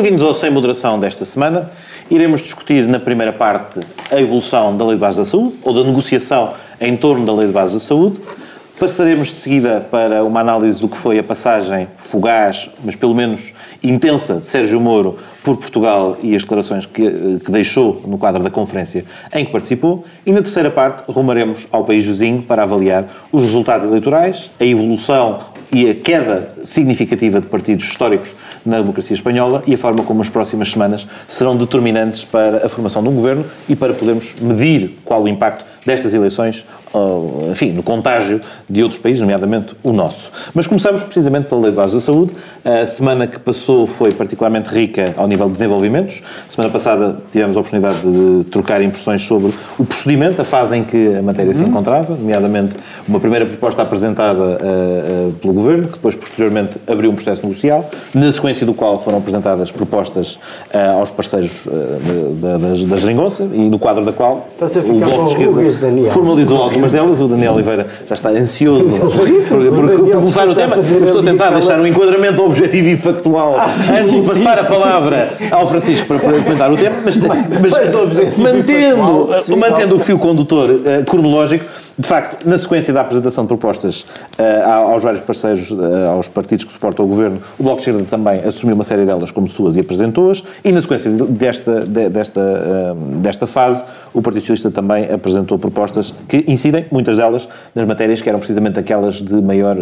Bem-vindos ao Sem Moderação desta semana. Iremos discutir na primeira parte a evolução da Lei de Base da Saúde, ou da negociação em torno da Lei de Base da Saúde. Passaremos de seguida para uma análise do que foi a passagem fugaz, mas pelo menos intensa, de Sérgio Moro por Portugal e as declarações que, que, deixou no quadro da conferência em que participou. E na terceira parte, rumaremos ao país vizinho para avaliar os resultados eleitorais, a evolução e a queda significativa de partidos históricos na democracia espanhola e a forma como as próximas semanas serão determinantes para a formação de um governo e para podermos medir qual o impacto destas eleições, enfim, no contágio de outros países, nomeadamente o nosso. Mas começamos precisamente pela Lei de Base da Saúde. A semana que passou foi particularmente rica ao nível de desenvolvimentos. Semana passada tivemos a oportunidade de trocar impressões sobre o procedimento, a fase em que a matéria se uhum. encontrava, nomeadamente uma primeira proposta apresentada uh, uh, pelo Governo, que depois posteriormente abriu um processo negocial, na sequência do qual foram apresentadas propostas uh, aos parceiros da, da, da Geringonça e no quadro da qual o Bloco de Esquerda Daniel. formalizou algumas delas. O Daniel Oliveira já está ansioso por, começar o tema. estou a tentar deixar um enquadramento objetivo e factual ah, antes de passar a palavra ao Francisco para, para comentar o tema, mas, mantendo, mantendo o fio condutor uh, cronológico, de facto, na sequência da apresentação de propostas uh, aos vários parceiros, uh, aos partidos que suportam o governo, o Bloco de Esquerda também assumiu uma série delas como suas e apresentou-as, e na sequência desta, de, desta, uh, desta fase, o Partido Socialista também apresentou propostas que incidem, muitas delas, nas matérias que eram precisamente aquelas de maior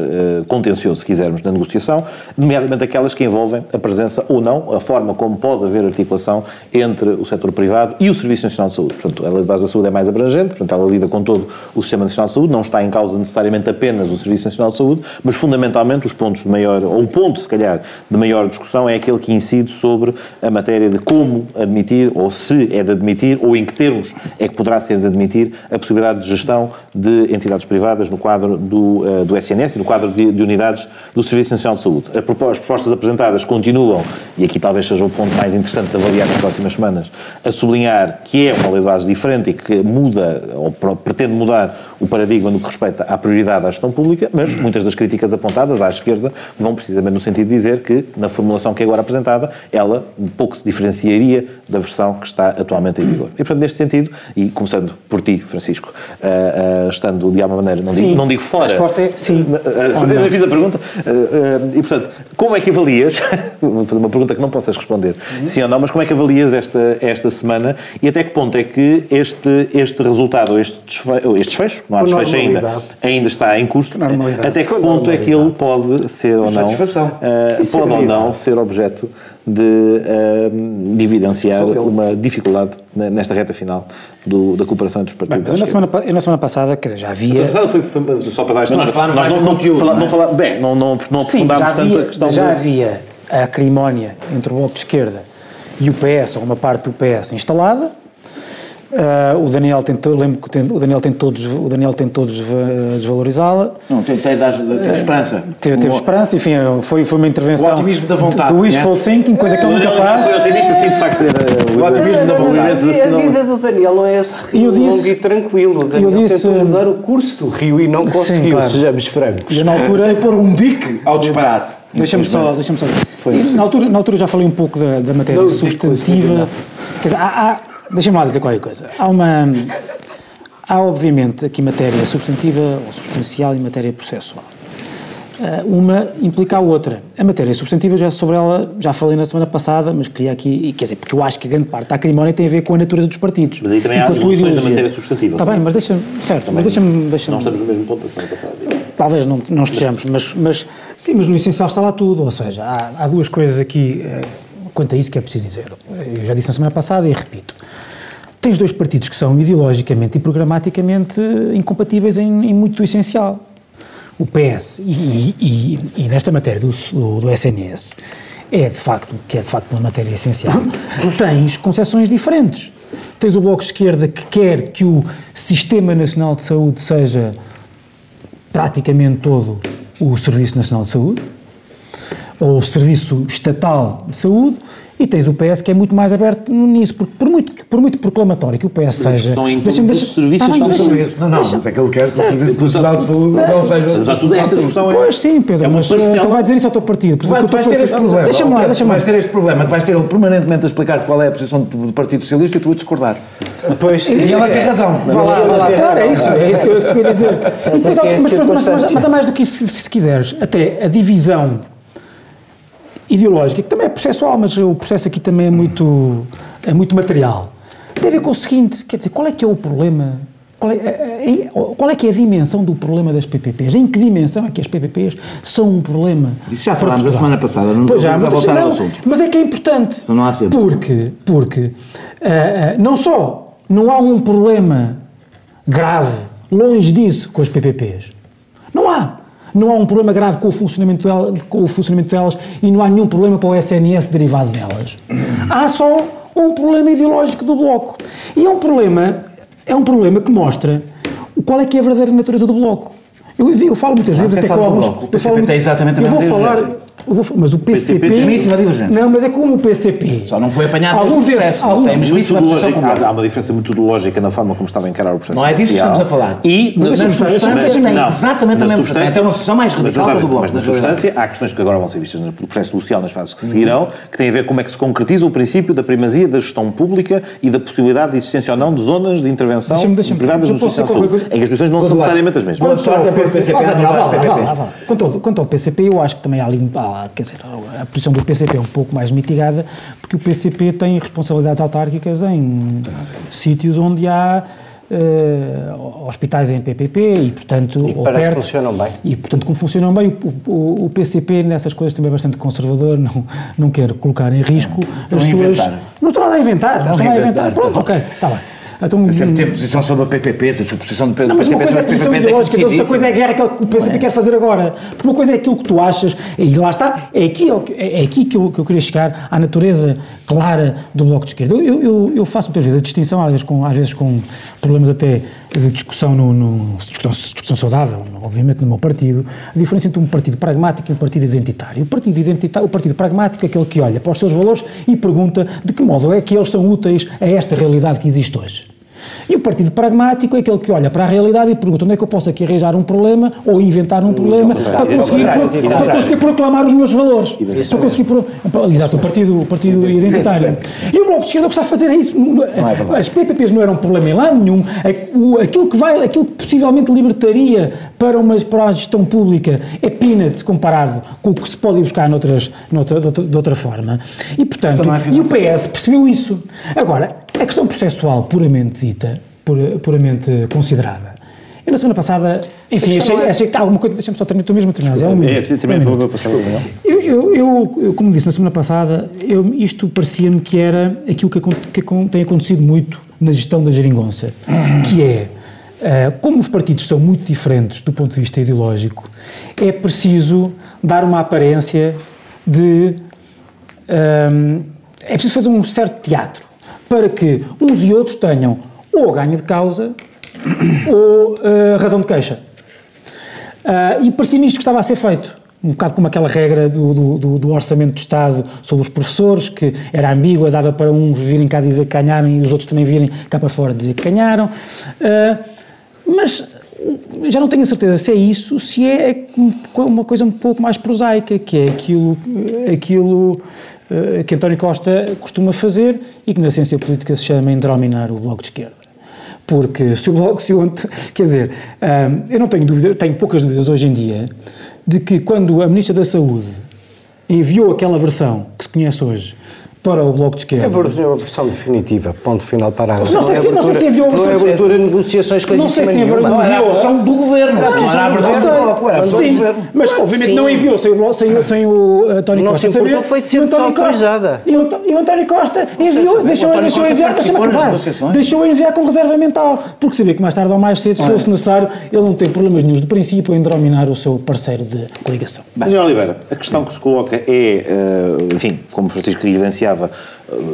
contencioso, se quisermos, na negociação, nomeadamente aquelas que envolvem a presença ou não, a forma como pode haver articulação entre o setor privado e o Serviço Nacional de Saúde. Portanto, a Lei de Base da Saúde é mais abrangente, portanto, ela lida com todo o sistema Nacional de Saúde, não está em causa necessariamente apenas o Serviço Nacional de Saúde, mas fundamentalmente os pontos de maior, ou o ponto, se calhar, de maior discussão é aquele que incide sobre a matéria de como admitir, ou se é de admitir, ou em que termos é que poderá ser de admitir a possibilidade de gestão de entidades privadas no quadro do, uh, do SNS e no quadro de, de, unidades do Serviço Nacional de Saúde. As propostas apresentadas continuam, e aqui talvez seja o ponto mais interessante de avaliar nas próximas semanas, a sublinhar que é uma lei de base diferente e que muda, ou pretende mudar o paradigma no que respeita à prioridade à gestão pública, mas muitas das críticas apontadas à esquerda vão precisamente no sentido de dizer que, na formulação que é agora apresentada, ela pouco se diferenciaria da versão que está atualmente em vigor. E, portanto, neste sentido, e começando por ti, Francisco, uh, uh, estando de alguma maneira, não, digo, não digo fora. A resposta é sim. Uh, eu fiz a pergunta. e, portanto, como é que avalias, vou fazer uma pergunta que não possas responder, uhum. sim ou não, mas como é que avalias esta, esta semana e até que ponto é que este, este resultado, este desfecho, este desfecho não há desfecho ainda, ainda está em curso, até que ponto é que ele pode ser ou não, uh, pode ou não ser objeto de uh, de evidenciar uma dificuldade nesta reta final do, da cooperação entre os partidos. Bem, na, semana, na semana passada, quer dizer, já havia... Na semana passada foi, só para dar esta... Nós falámos mais do conteúdo, não, não, falar, bem, não, não, não aprofundámos tanto a questão... já havia a acrimónia entre o Bloco de Esquerda e o PS, ou uma parte do PS instalada, Uh, o Daniel tentou, lembro que o Daniel tentou, o Daniel tentou desvalorizá-la. Não, tentei dar teve esperança. Teve, teve esperança, enfim, foi, foi uma intervenção. O otimismo da vontade. Do wishful thinking, coisa que ele nunca faz. Foi otimista, sim, de facto. Era, o otimismo da vontade. A vida do Daniel não é esse rio longo e tranquilo. O Daniel disse, tentou mudar o curso do rio e não conseguiu, sim, claro. sejamos francos. E na altura. Pôr um dique ao disparate. Deixa-me só, deixa só. Na altura, na altura já falei um pouco da, da matéria não, substantiva. Quer dizer, há, há Deixa-me lá dizer qualquer coisa. Há uma. Há, obviamente, aqui matéria substantiva ou substancial e matéria processual. Eh, uma implica a outra. A matéria substantiva, já sobre ela já falei na semana passada, mas queria aqui, quer dizer, porque eu acho que a grande parte da acrimónia tem a ver com a natureza dos partidos. Mas aí também há evoluções da matéria substantiva. Está bem, mas deixa-me, certo, mas deixa-me... Deixa não estamos no mesmo ponto da semana passada. Talvez não, não estejamos, mas, mas sim, mas no essencial está lá tudo, ou seja, há, há duas coisas aqui eh, quanto a isso que é preciso dizer. Eu já disse na semana passada e repito tens dois partidos que são ideologicamente e programaticamente incompatíveis em, em muito essencial. O PS, e, e, e nesta matéria do, do, SNS, é de facto, que é de facto uma matéria essencial, tens concepções diferentes. Tens o Bloco de Esquerda que quer que o Sistema Nacional de Saúde seja praticamente todo o Serviço Nacional de Saúde. Ou Serviço Estatal de Saúde, e tens o PS que é muito mais aberto nisso, porque por muito, por muito proclamatório que o PS seja. Deixa-me deixa, serviços tá, deixa, deixa, Não, não, deixa, mas é que ele quer que o Serviço Nacional de Saúde não seja. Esta discussão é. Pois sim, Pedro, é mas tu vai dizer isso ao teu partido. Vai- tu vais ter este problema. Deixa-me lá, deixa-me vais ter este problema, que vais ter ele permanentemente a explicar qual é a posição do Partido Socialista e tu a discordar. Pois, E ela tem razão. Vá lá, vá lá. Claro, é isso, é isso que eu que eu ia dizer. Mas, é é mas, há mais do que isso, se quiseres. Até a divisão ideológica, que também é processual, mas o processo aqui também é muito, é muito material. Tem a ver com o seguinte, quer dizer, qual é que é o problema? Qual é, é, é, qual é que é a dimensão do problema das PPPs? Em que dimensão é que as PPPs são um problema? Isso já falámos a semana passada, não Pois já, mas, voltar ao não, assunto. mas é que é importante. Então não há tempo. Porque, porque ah, ah, não só não há um problema grave, longe disso, com as PPPs. Não há. Não há um problema grave com o funcionamento, del- com o funcionamento delas e não há nenhum problema para o SNS derivado delas. Há só um problema ideológico do Bloco. E é um problema, é um problema que mostra qual é que é a verdadeira natureza do Bloco. Eu, eu falo muitas vezes até com alguns... Eu falo- tem exatamente eu vou falar, vou, mas o PCP... mesmíssima divergência. Não, mas é como o PCP. Só não foi apanhado Alguns neste desses- processo, mas alguns- tem a mesmíssima posição Metodológica- como há, há uma diferença metodológica na forma como estava a encarar o processo. Não é disso que estamos a falar. E Mas na na substância tem não, exatamente na a mesma. substância- é uma posição mais radical mas, do Bloco, Mas na substância há questões que agora vão ser vistas no processo social nas fases que seguirão, que têm a ver com como é que se concretiza o princípio da primazia da gestão pública e da possibilidade de existência ou não de zonas de intervenção privadas no sistema saúde, em que as posições não são necessariamente as mesmas. É quanto ao PCP, eu acho que também há ali, ah, quer dizer, a posição do PCP é um pouco mais mitigada, porque o PCP tem responsabilidades autárquicas em sítios onde há eh, hospitais em PPP e, portanto, E que parece que perto, funcionam bem. E, portanto, como funcionam bem, o, o- o PCP nessas coisas também é bastante conservador, não, não quer colocar em risco Estão as suas... inventar. Não estão nada a inventar, não Estão a inventar. Pronto, ok, está bem. Então, Sempre teve posição sobre a PPPs, a sua posição do não, mas PCP é sobre a as PPPs é ideológica, outra conhecidíssima. coisa é a guerra que que o PCP quer fazer agora. Porque uma coisa é aquilo que tu achas, e lá está, é aqui, é aqui que, eu, que eu queria chegar à natureza clara do Bloco de Esquerda. Eu, eu- eu, eu faço muitas vezes a distinção, às vezes com, às vezes com problemas até de discussão, no, no- discussão, discussão saudável, obviamente no meu partido, a diferença entre um partido pragmático e um partido identitário. O partido, identitário, o partido pragmático é aquele que olha para os seus valores e pergunta de que modo é que eles são úteis a esta realidade que existe hoje. E o partido pragmático é aquele que olha para a realidade e pergunta onde é que eu posso aqui arranjar um problema ou inventar um problema para conseguir, para conseguir proclamar os meus valores. Para conseguir pro- Exato, o partido, o partido identitário. E o Bloco de Esquerda o que está a fazer é isso. As PPPs não eram um problema em lado nenhum. Aquilo que, vai, aquilo que possivelmente libertaria para, uma, para a gestão pública é peanuts comparado com o que se pode ir buscar noutras, noutra, de, outra, de outra forma. E, portanto, é e o PS percebeu isso. Agora, a questão processual puramente dita, pura- puramente considerada, eu na semana passada, enfim, achei, achei que alguma coisa, deixa-me só terminar, tu mesmo a terminar, é um É, minuto. também É vou minuto. passar. Eu, eu, eu- como disse na semana passada, eu- isto parecia-me que era aquilo que, que tem acontecido muito na gestão da geringonça, que é, como os partidos são muito diferentes do ponto de vista ideológico, é preciso dar uma aparência de... hum, é preciso fazer um certo teatro para que uns e outros tenham ou ganho de causa ou eh, razão de queixa. Ah, e parecia-me isto que estava a ser feito. Um bocado como aquela regra do, do- do- orçamento de Estado sobre os professores, que era ambígua, dava para uns virem cá dizer que ganharam e os outros também virem cá para fora dizer que ganharam. Ah, mas já não tenho a certeza se é isso, se é uma coisa um pouco mais prosaica, que é aquilo, aquilo eh, que António Costa costuma fazer e que na ciência política se chama endrominar o Bloco de Esquerda. Porque se o Bloco, se o, Ant- quer dizer, hum, eu não tenho dúvida, tenho poucas dúvidas hoje em dia de que quando a Ministra da Saúde enviou aquela versão que se conhece hoje para o Bloco de Esquerda. É a versão- a versão definitiva, ponto final para a Não sei se- não sei se enviou a Não é versão- abertura de negociações com Não sei se enviou- Não, a versão do governo. Não, Não era a versão não do sei. Bloco, era a versão do governo. mas que obviamente não enviou sem o, sem, o- sem o António Não Costa. se importou, foi de ser E o António Costa- desautorizada. E o, António Costa enviou, deixou, deixou enviar, deixa-me acabar. Deixou enviar com reserva mental, porque sabia que mais tarde ou mais cedo, se fosse necessário, ele não tem problemas nenhum de princípio em dominar o seu parceiro de coligação. Daniel Oliveira, a questão que se coloca é, eh, enfim, como o Francisco evidenciava,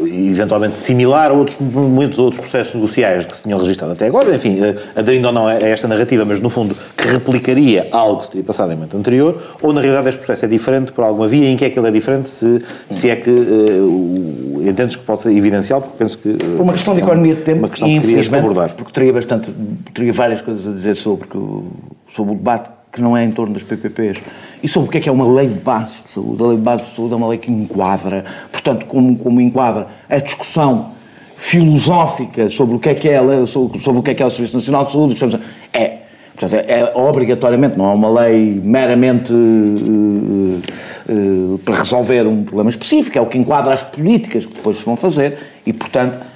eventualmente similar a outros, muitos outros processos negociais que se tinham registrado até agora, enfim, aderindo ou não a esta narrativa, mas no fundo que replicaria algo que se teria passado em momento anterior, ou na realidade este processo é diferente por alguma via, em que é que ele é diferente, se, se é que uh, entendes que possa evidenciar, porque penso que... Uh, uma questão de economia de tempo, uma questão e infelizmente, abordar. porque teria bastante, teria várias coisas a dizer sobre, sobre o debate que não é em torno das PPPs. E sobre o que é que é uma lei de base de saúde. A lei de base de saúde é uma lei que enquadra, portanto, como, como enquadra a discussão filosófica sobre o que é que é, sobre, o que é que é o Serviço Nacional de Saúde, é, portanto, é, é obrigatoriamente, não é uma lei meramente uh, uh, para resolver um problema específico, é o que enquadra as políticas que depois se vão fazer e, portanto,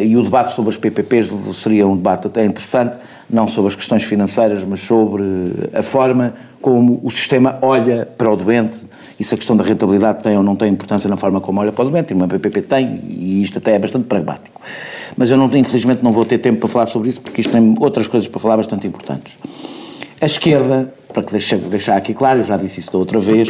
e o debate sobre as PPPs seria um debate até interessante, não sobre as questões financeiras, mas sobre a forma como o sistema olha para o doente e se a questão da rentabilidade tem ou não tem importância na forma como olha para o doente, e uma PPP tem, e isto até é bastante pragmático. Mas eu, não, infelizmente, não vou ter tempo para falar sobre isso, porque isto tem outras coisas para falar bastante importantes. A esquerda, para que deixar, deixar aqui claro, eu já disse isso da outra vez,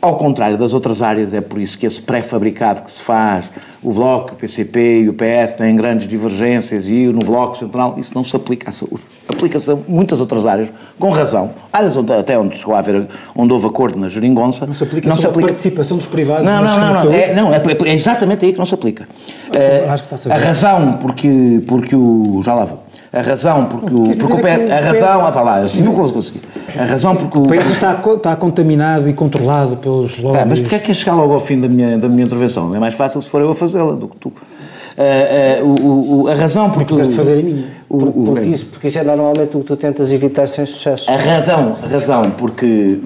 ao contrário das outras áreas, é por isso que esse pré-fabricado que se faz, o Bloco, o PCP e o PS têm grandes divergências e no Bloco Central, isso não se aplica à saúde. Aplica-se a muitas outras áreas, com razão. Áreas onde, até onde chegou a haver, onde houve acordo na geringonça. Não se aplica não se aplica... a participação dos privados Não, não, não, não. É, não é, é, exatamente aí que não se aplica. Está a, a razão porque, porque o... já lá vou a razão porque o, porque o pé, a razão, ah, lá, assim não vou conseguir. A razão porque o, o país está, está contaminado e controlado pelos lobbies. mas porque é que é chegar logo ao fim da minha, da minha intervenção? É mais fácil se for eu a fazê-la do que tu. Uh, uh, o, a razão porque. Quiseste fazer a minha. O, porque, isso, porque isso é normalmente o que tu tentas evitar sem sucesso. A razão, a razão porque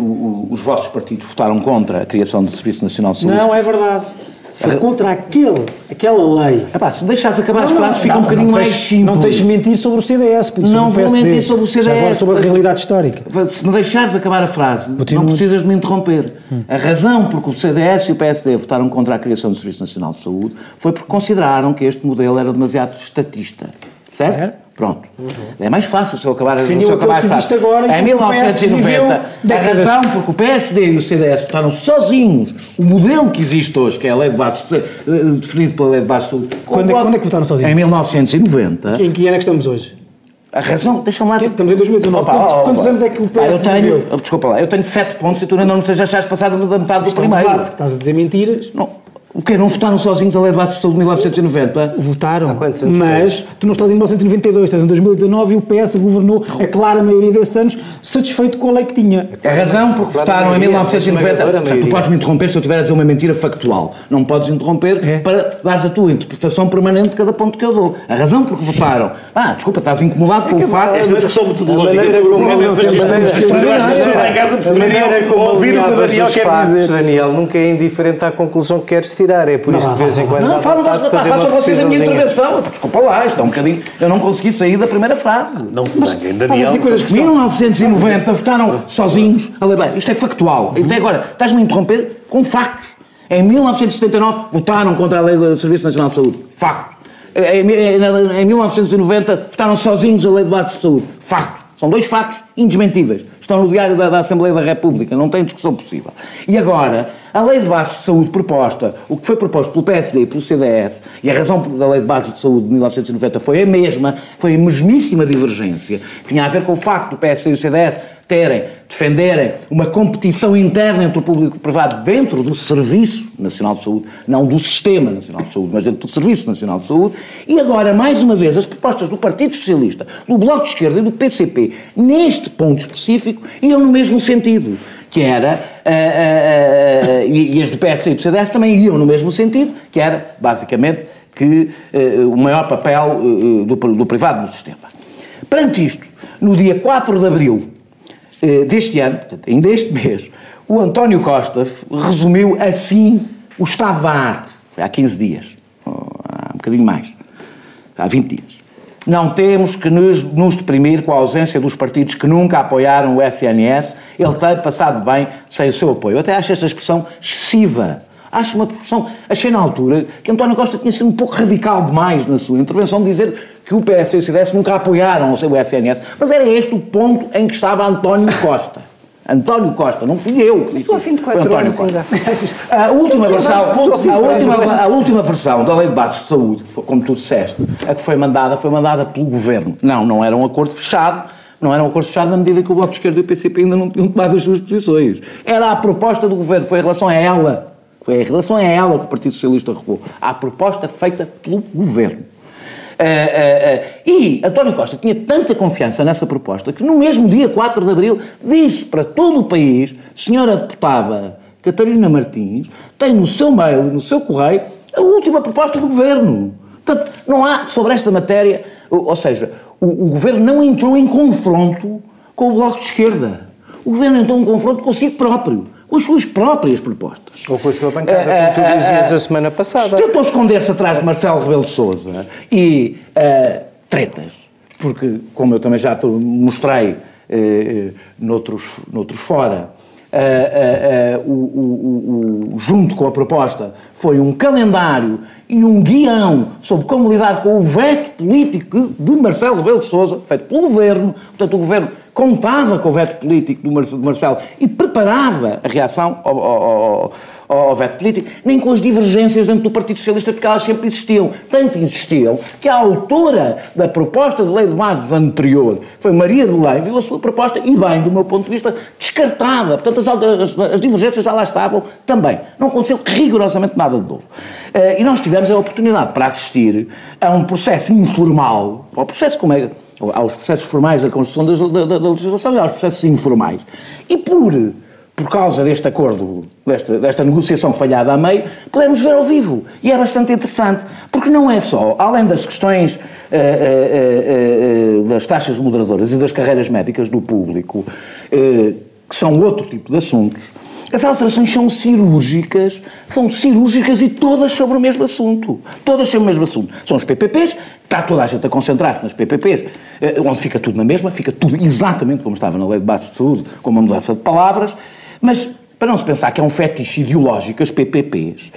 os vossos partidos votaram contra a criação do Serviço Nacional de Saúde. Não, é verdade foi contra aquele, aquela lei. Epá, se me deixares acabar as frases fica um bocadinho mais simples. Não tens de mentir sobre o CDS. Não vou mentir sobre o CDS. Agora sobre a realidade histórica. Se me deixares acabar a frase, não precisas de me interromper. Hum. A razão porque o CDS e o PSD votaram contra a criação do Serviço Nacional de Saúde foi porque consideraram que este modelo era demasiado estatista. Certo? Pronto. Uhum. É mais fácil se eu acabar, se eu acabar a. Agora, em 1990, a razão porque o PSD e o CDS votaram sozinhos o modelo que existe hoje, que é a lei de baixo, eh, definido pela lei de baixo. Quando, é, quando é que votaram sozinhos? Em 1990. Em que ano é que estamos hoje? A razão, deixa-me lá. Estamos em 2019. Opa, quantos, quantos anos é que o PS ah, eu tenho, Desculpa lá, eu tenho 7 pontos e tu ainda não te achaste passado da metade do primeiro. É um estás a dizer mentiras. Não. O quê? Não votaram sozinhos a lei de bases de saúde de 1990? Votaram, mas tu não estás em 1992, estás em 2019 e o PS governou a clara maioria desses anos satisfeito com a lei que tinha. A razão porque votaram em 1990... Tu podes me interromper se eu estiver a dizer uma mentira factual. Não me podes interromper é. para dares a tua interpretação permanente de cada ponto que eu dou. A razão porque votaram... Ah, desculpa, estás incomodado com o facto... Esta discussão metodológica... A maneira como ouvir o que o Daniel quer dizer. Daniel, nunca é indiferente à conclusão que queres tirar. É por isso que de vez em quando não, falam, façam, vocês a minha intervenção. Desculpa lá, isto é um bocadinho. Eu não consegui sair da primeira frase. Não se zanguem, Daniel. Coisas que 1990 votaram sozinhos. Bem, isto é factual. Até agora, estás-me a interromper com factos. Em 1979 votaram contra a lei do Serviço Nacional de Saúde. Facto. Em 1990 votaram sozinhos a lei de base de saúde. Facto. São dois factos indesmentíveis. Estão no Diário da, da, Assembleia da República, não tem discussão possível. E agora, a Lei de Bases de Saúde proposta, o que foi proposto pelo PSD e pelo CDS, e a razão da Lei de Bases de Saúde de 1990 foi a mesma, foi a mesmíssima divergência, tinha a ver com o facto do PSD e o CDS terem, defenderem uma competição interna entre o público e o privado dentro do Serviço Nacional de Saúde, não do Sistema Nacional de Saúde, mas dentro do Serviço Nacional de Saúde, e agora, mais uma vez, as propostas do Partido Socialista, do Bloco de Esquerda e do PCP, neste ponto específico, iam no mesmo sentido, que era, uh, uh, uh, e, e, as do PS e do CDS também iam no mesmo sentido, que era, basicamente, que o maior papel do, do privado no sistema. Perante isto, no dia 4 de abril deste ano, portanto, ainda este mês, o António Costa resumiu assim o estado da arte. Foi há 15 dias, há um bocadinho mais, há 20 dias. Não temos que nos, nos deprimir com a ausência dos partidos que nunca apoiaram o SNS. Ele tem passado bem sem o seu apoio. Eu até acho esta expressão excessiva. Acho uma expressão. Achei na altura que António Costa tinha sido um pouco radical demais na sua intervenção de dizer que o PS e o CDS nunca apoiaram o SNS, mas era este o ponto em que estava António Costa. António Costa, não fui eu que disse. Mas ao fim de quatro anos ainda. A última, versão, a, última, a última versão da Lei de Bases de Saúde, como tu disseste, a que foi mandada, foi mandada pelo Governo. Não, não era um acordo fechado, não era um acordo fechado na medida que o Bloco de Esquerda e o PCP ainda não tinham tomado as suas posições. Era a proposta do Governo, foi em relação a ela. Foi em relação a ela que o Partido Socialista recuou. À proposta feita pelo Governo. Uh, uh, uh, e António Costa tinha tanta confiança nessa proposta que no mesmo dia 4 de Abril disse para todo o país, senhora deputada Catarina Martins, tem no seu mail no seu correio a última proposta do Governo. Portanto, não há sobre esta matéria, ou, ou seja, o, o, Governo não entrou em confronto com o Bloco de Esquerda. O Governo entrou em confronto consigo próprio com as suas próprias propostas. Ou com a sua bancada, uh, como tu dizias uh, a semana passada. Tentou esconder-se atrás de Marcelo Rebelo de Sousa e tretas, porque, como eu também já te mostrei noutros, noutros fora, Uh, uh, o, o, o, junto com a proposta, foi um calendário e um guião sobre como lidar com o veto político de Marcelo Rebelo de Sousa, feito pelo Governo. Portanto, o Governo contava com o veto político de Marcelo e preparava a reação ao, ao, ao, ao, veto político, nem com as divergências dentro do Partido Socialista, porque elas sempre existiam. Tanto existiam que a autora da proposta de lei de bases anterior foi Maria de Lei, viu a sua proposta e, bem, do meu ponto de vista, descartada. Portanto, as, as, as divergências já lá estavam também. Não aconteceu rigorosamente nada de novo. Uh, e nós tivemos a oportunidade para assistir a um processo informal, ao processo como é aos processos formais da construção da, da, da, legislação e aos processos informais. E por, por causa deste acordo, desta, desta negociação falhada a meio, podemos ver ao vivo. E é bastante interessante, porque não é só, além das questões uh, uh, uh, das taxas moderadoras e das carreiras médicas do público, que são outro tipo de assuntos, as alterações são cirúrgicas, são cirúrgicas e todas sobre o mesmo assunto. Todas sobre o mesmo assunto. São os PPPs, está toda a gente a concentrar-se nas PPPs, eh, onde fica tudo na mesma, fica tudo exatamente como estava na Lei de Bases de Saúde, com uma mudança de palavras, mas para não se pensar que é um fetiche ideológico as PPPs,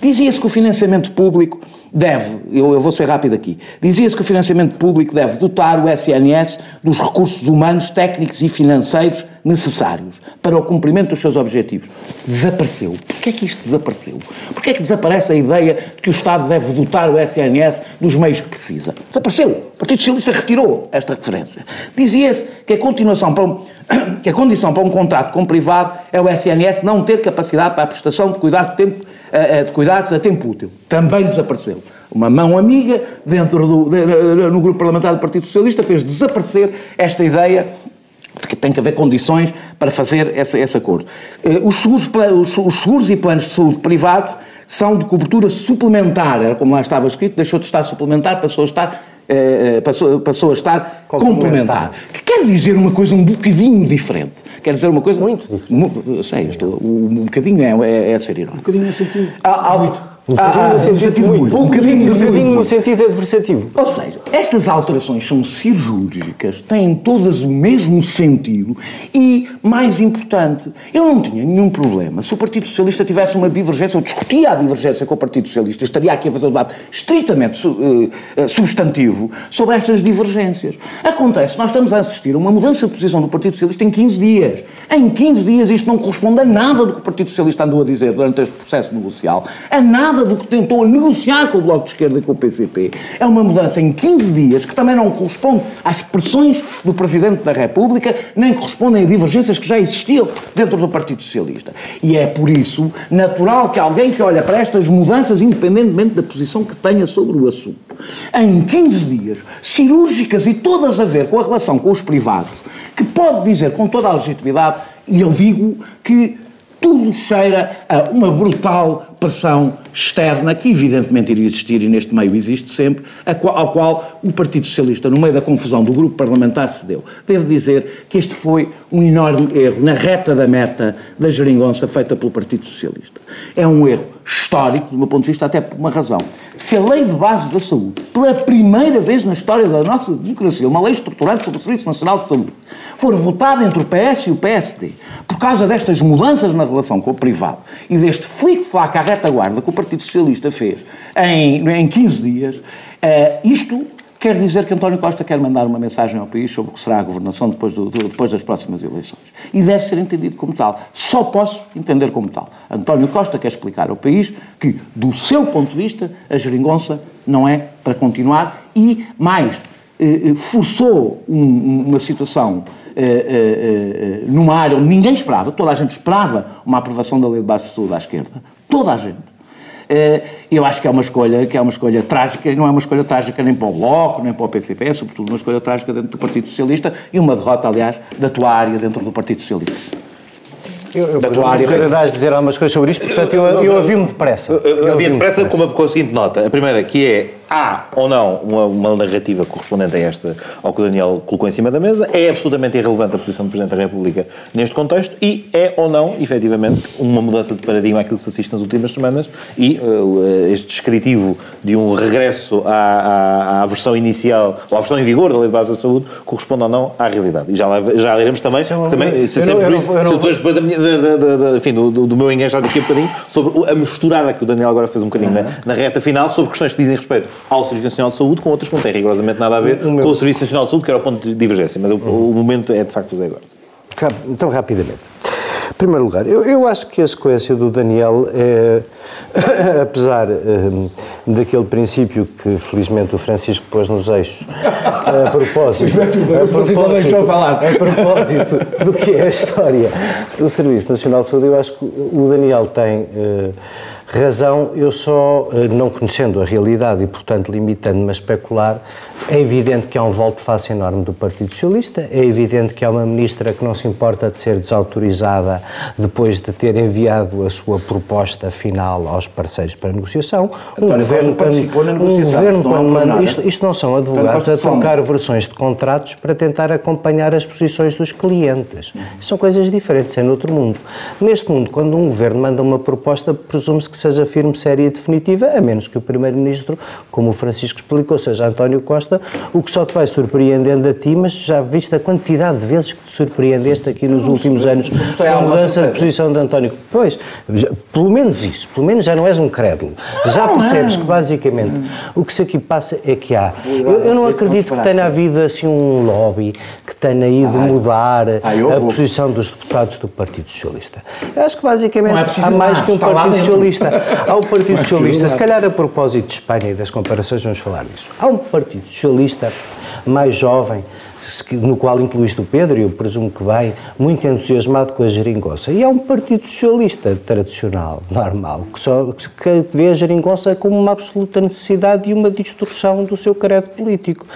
dizia-se que o financiamento público deve, eu, eu vou ser rápido aqui, dizia-se que o financiamento público deve dotar o SNS dos recursos humanos, técnicos e financeiros necessários para o cumprimento dos seus objetivos. Desapareceu. Porquê é que isto desapareceu? Porquê é que desaparece a ideia de que o Estado deve dotar o SNS dos meios que precisa? Desapareceu. O Partido Socialista retirou esta referência. Dizia-se que a continuação para um, que a condição para um contrato com o privado é o SNS não ter capacidade para a prestação de, cuidado de, tempo, eh, eh, de cuidados a tempo útil. Também desapareceu. Uma mão amiga dentro do, no grupo parlamentar do Partido Socialista fez desaparecer esta ideia que tem que haver condições para fazer esse, esse acordo. Eh, os seguros, os seguros e planos de saúde privados são de cobertura suplementar, era como lá estava escrito, deixou de estar suplementar, passou a estar Uh, passou, passou a estar complementar. Que quer dizer uma coisa um bocadinho diferente. Quer dizer uma coisa. Muito diferente. sei, estou, um, um bocadinho é, é, é ser irónico. Um bocadinho é sentido. Há, há. Um bocadinho ah, no sentido muito. Um bocadinho, um bocadinho no sentido adversativo. Ou seja, estas alterações são cirúrgicas, têm todas o mesmo sentido e, mais importante, eu não tinha nenhum problema. Se o Partido Socialista tivesse uma divergência, ou discutia a divergência com o Partido Socialista, estaria aqui a fazer um debate estritamente uh, substantivo sobre essas divergências. Acontece, nós estamos a assistir a uma mudança de posição do Partido Socialista em 15 dias. Em 15 dias isto não corresponde a nada do que o Partido Socialista andou a dizer durante este processo negocial, a nada nada do que tentou negociar com o Bloco de Esquerda e com o PCP. É uma mudança em 15 dias que também não corresponde às pressões do Presidente da República, nem correspondem a divergências que já existiam dentro do Partido Socialista. E é por isso natural que alguém que olha para estas mudanças, independentemente da posição que tenha sobre o assunto, em 15 dias, cirúrgicas e todas a ver com a relação com os privados, que pode dizer com toda a legitimidade, e eu digo que tudo cheira a uma brutal pressão externa que evidentemente iria existir e neste meio existe sempre, ao qual o Partido Socialista, no meio da confusão do grupo parlamentar, cedeu. Devo dizer que este foi um enorme erro na reta da meta da geringonça feita pelo Partido Socialista. É um erro histórico, do meu ponto de vista, até por uma razão. Se a lei de base da saúde, pela primeira vez na história da nossa democracia, uma lei estruturante sobre o Serviço Nacional de Saúde, for votada entre o PS e o PSD, por causa destas mudanças na relação com o privado e deste flic-flac à retaguarda que o Partido Socialista fez em, em 15 dias, uh, isto quer dizer que António Costa quer mandar uma mensagem ao país sobre o que será a governação depois, do, depois das próximas eleições. E deve ser entendido como tal. Só posso entender como tal. António Costa quer explicar ao país que, do seu ponto de vista, a geringonça não é para continuar e, mais, eh, forçou um, uma situação eh, eh, numa área onde ninguém esperava, toda a gente esperava uma aprovação da lei de base de saúde à esquerda, toda a gente. Eu acho que é uma escolha que é uma escolha trágica, e não é uma escolha trágica nem para o Bloco, nem para o PCP, é sobretudo uma escolha trágica dentro do Partido Socialista e uma derrota, aliás, da tua área dentro do Partido Socialista. Eu, eu da tua área. Quererás dizer algumas coisas sobre isto, portanto eu, eu ouvi-me depressa. Eu, eu, eu ouvi-me depressa com, uma, com a seguinte nota. A primeira, que é há ou não uma, uma, narrativa correspondente a esta, ao que o Daniel colocou em cima da mesa, é absolutamente irrelevante a posição do Presidente da República neste contexto e é ou não, efetivamente, uma mudança de paradigma àquilo que se assiste nas últimas semanas e uh, este descritivo de um regresso à, à, à, versão inicial, ou à versão em vigor da Lei de Base da Saúde, corresponde ou não à realidade. E já, já iremos também, também se sempre depois, depois da minha, da, da, da, enfim, do, do, do meu enganjado aqui um bocadinho, sobre a misturada que o Daniel agora fez um bocadinho na, na reta final, sobre questões que dizem respeito ao Serviço Nacional de Saúde, com outras que não têm rigorosamente nada a ver o, o com o Serviço Nacional de Saúde, que era o ponto de divergência. Mas o, o momento é de facto o Zé Eduardo. Então, rapidamente. Em primeiro lugar, eu, eu acho que a sequência do Daniel é, apesar um, daquele princípio que felizmente o Francisco pôs nos eixos, a propósito, a propósito, a propósito do que é a história do Serviço Nacional de Saúde, eu acho que o Daniel tem. Uh, razão, eu só, eh, não conhecendo a realidade e, portanto, limitando-me a especular, é evidente que há um volte-face enorme do Partido Socialista, é evidente que há uma ministra que não se importa de ser desautorizada depois de ter enviado a sua proposta final aos parceiros para negociação. Um governo, participou na negociação, um governo quando manda, isto, isto, não são advogados a trocar versões de contratos para tentar acompanhar as posições dos clientes. São coisas diferentes, é noutro mundo. Neste mundo, quando um governo manda uma proposta, presume-se que seja firme, séria e definitiva, a menos que o Primeiro-Ministro, como o Francisco explicou, seja António Costa, o que só te vai surpreendendo a ti, mas já viste a quantidade de vezes que te surpreendeste aqui nos últimos anos com a mudança de posição de António. Pois, já, pelo menos isso, pelo menos já não és um crédulo. Já percebes que basicamente o que se aqui passa é que há. Eu, eu não acredito que tenha havido assim um lobby que tenha ido mudar a posição dos deputados do Partido Socialista. Eu acho que basicamente é há mais que um Partido Socialista. Há o Partido Socialista, se calhar a propósito de Espanha e das comparações, vamos falar disso. Há um Partido Socialista socialista mais jovem, no qual incluíste o Pedro, e eu presumo que bem, muito entusiasmado com a geringonça. E é um partido socialista tradicional, normal, que, só, que vê a geringonça como uma absoluta necessidade e uma distorção do seu caráter político.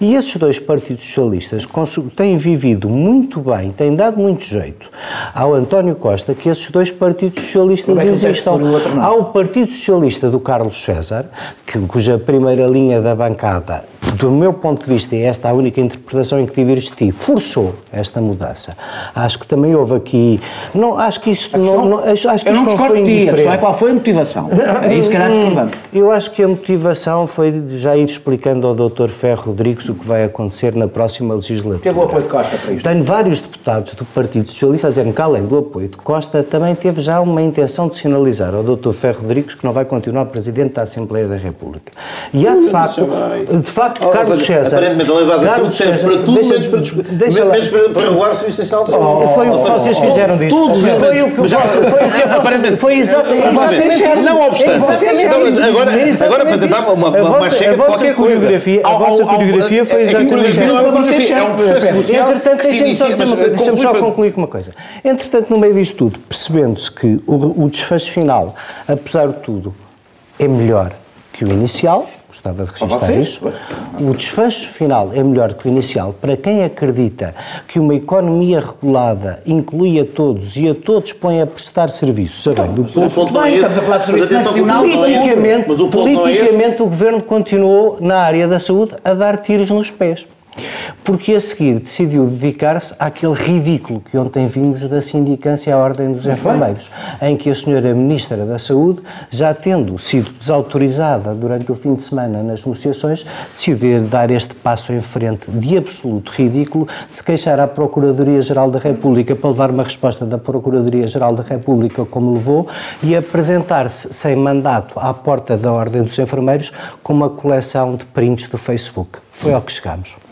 E esses dois partidos socialistas têm vivido muito bem, têm dado muito jeito ao António Costa que esses dois partidos socialistas é existam. Há o Partido Socialista do Carlos César, que, cuja primeira linha da bancada do meu ponto de vista, e esta é a única interpretação em que diverti, forçou esta mudança. Acho que também houve aqui. Não, acho que isto não, não, acho, acho que isto não, foi indiferente. é qual foi a motivação. É isso que calhar discordamos. Eu acho que a motivação foi já ir explicando ao Dr. Ferro Rodrigues o que vai acontecer na próxima legislatura. Teve o apoio de Costa para isto? Tenho vários deputados do Partido Socialista a dizer que, além do apoio de Costa, também teve já uma intenção de sinalizar ao Dr. Ferro Rodrigues que não vai continuar Presidente da Assembleia da República. E há, de facto, de facto, oh, Carlos César. Aparentemente, a lei de base Carlos serve para tudo, menos, para, deixa menos para, para regular o Serviço Nacional de Saúde. Oh, foi o que vocês fizeram disso. Tudo. Foi o que aparentemente. Foi exatamente. Não obstante. Agora, agora para tentar uma, uma chega qualquer coreografia, A vossa coreografia foi exatamente essa. Entretanto, deixem-me só dizer uma coisa. Deixem-me só concluir com uma coisa. Entretanto, no meio disto tudo, percebendo-se que o desfecho final, apesar de tudo, é melhor que o inicial, gostava de registrar isso. O desfecho final é melhor que o inicial para quem acredita que uma economia regulada inclui a todos e a todos põe a prestar serviços, sabendo então, o ponto bem, é estamos a falar de serviço nacional. Politicamente, é politicamente o Governo continuou na área da saúde a dar tiros nos pés. Porque a seguir decidiu dedicar-se àquele ridículo que ontem vimos da sindicância à Ordem dos Enfermeiros, em que a senhora Ministra da Saúde, já tendo sido desautorizada durante o fim de semana nas negociações, decidiu dar este passo em frente de absoluto ridículo, de se queixar à Procuradoria-Geral da República para levar uma resposta da Procuradoria-Geral da República como levou e apresentar-se sem mandato à porta da Ordem dos Enfermeiros com uma coleção de prints do Facebook. Foi ao que chegámos.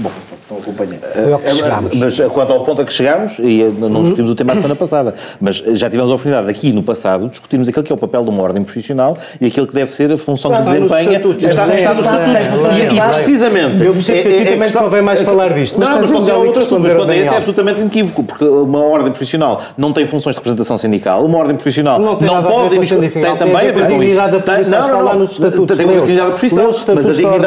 Bom, não acompanhei. Foi ao que chegámos. Mas quanto ao ponto a que chegámos, e não discutimos o tema a semana passada, mas já tivemos a oportunidade aqui no passado de discutirmos aquele que é o papel de uma ordem profissional e aquilo que deve ser a função nos desempenha. estatutos. Está, nos estatutos. E- precisamente. Eu percebo que aqui também questão- convém mais falar disto, mas Não, mas ser a outro assunto, mas quando é esse é absolutamente inequívoco, porque uma ordem profissional não tem funções de representação sindical, uma ordem profissional Não não, tem nada a ver pode tem também a ver com isso. dignidade da Tem- profissão, não, está não, lá não. nos estatutos, Tem a dignidade da profissão, mas a da dignidade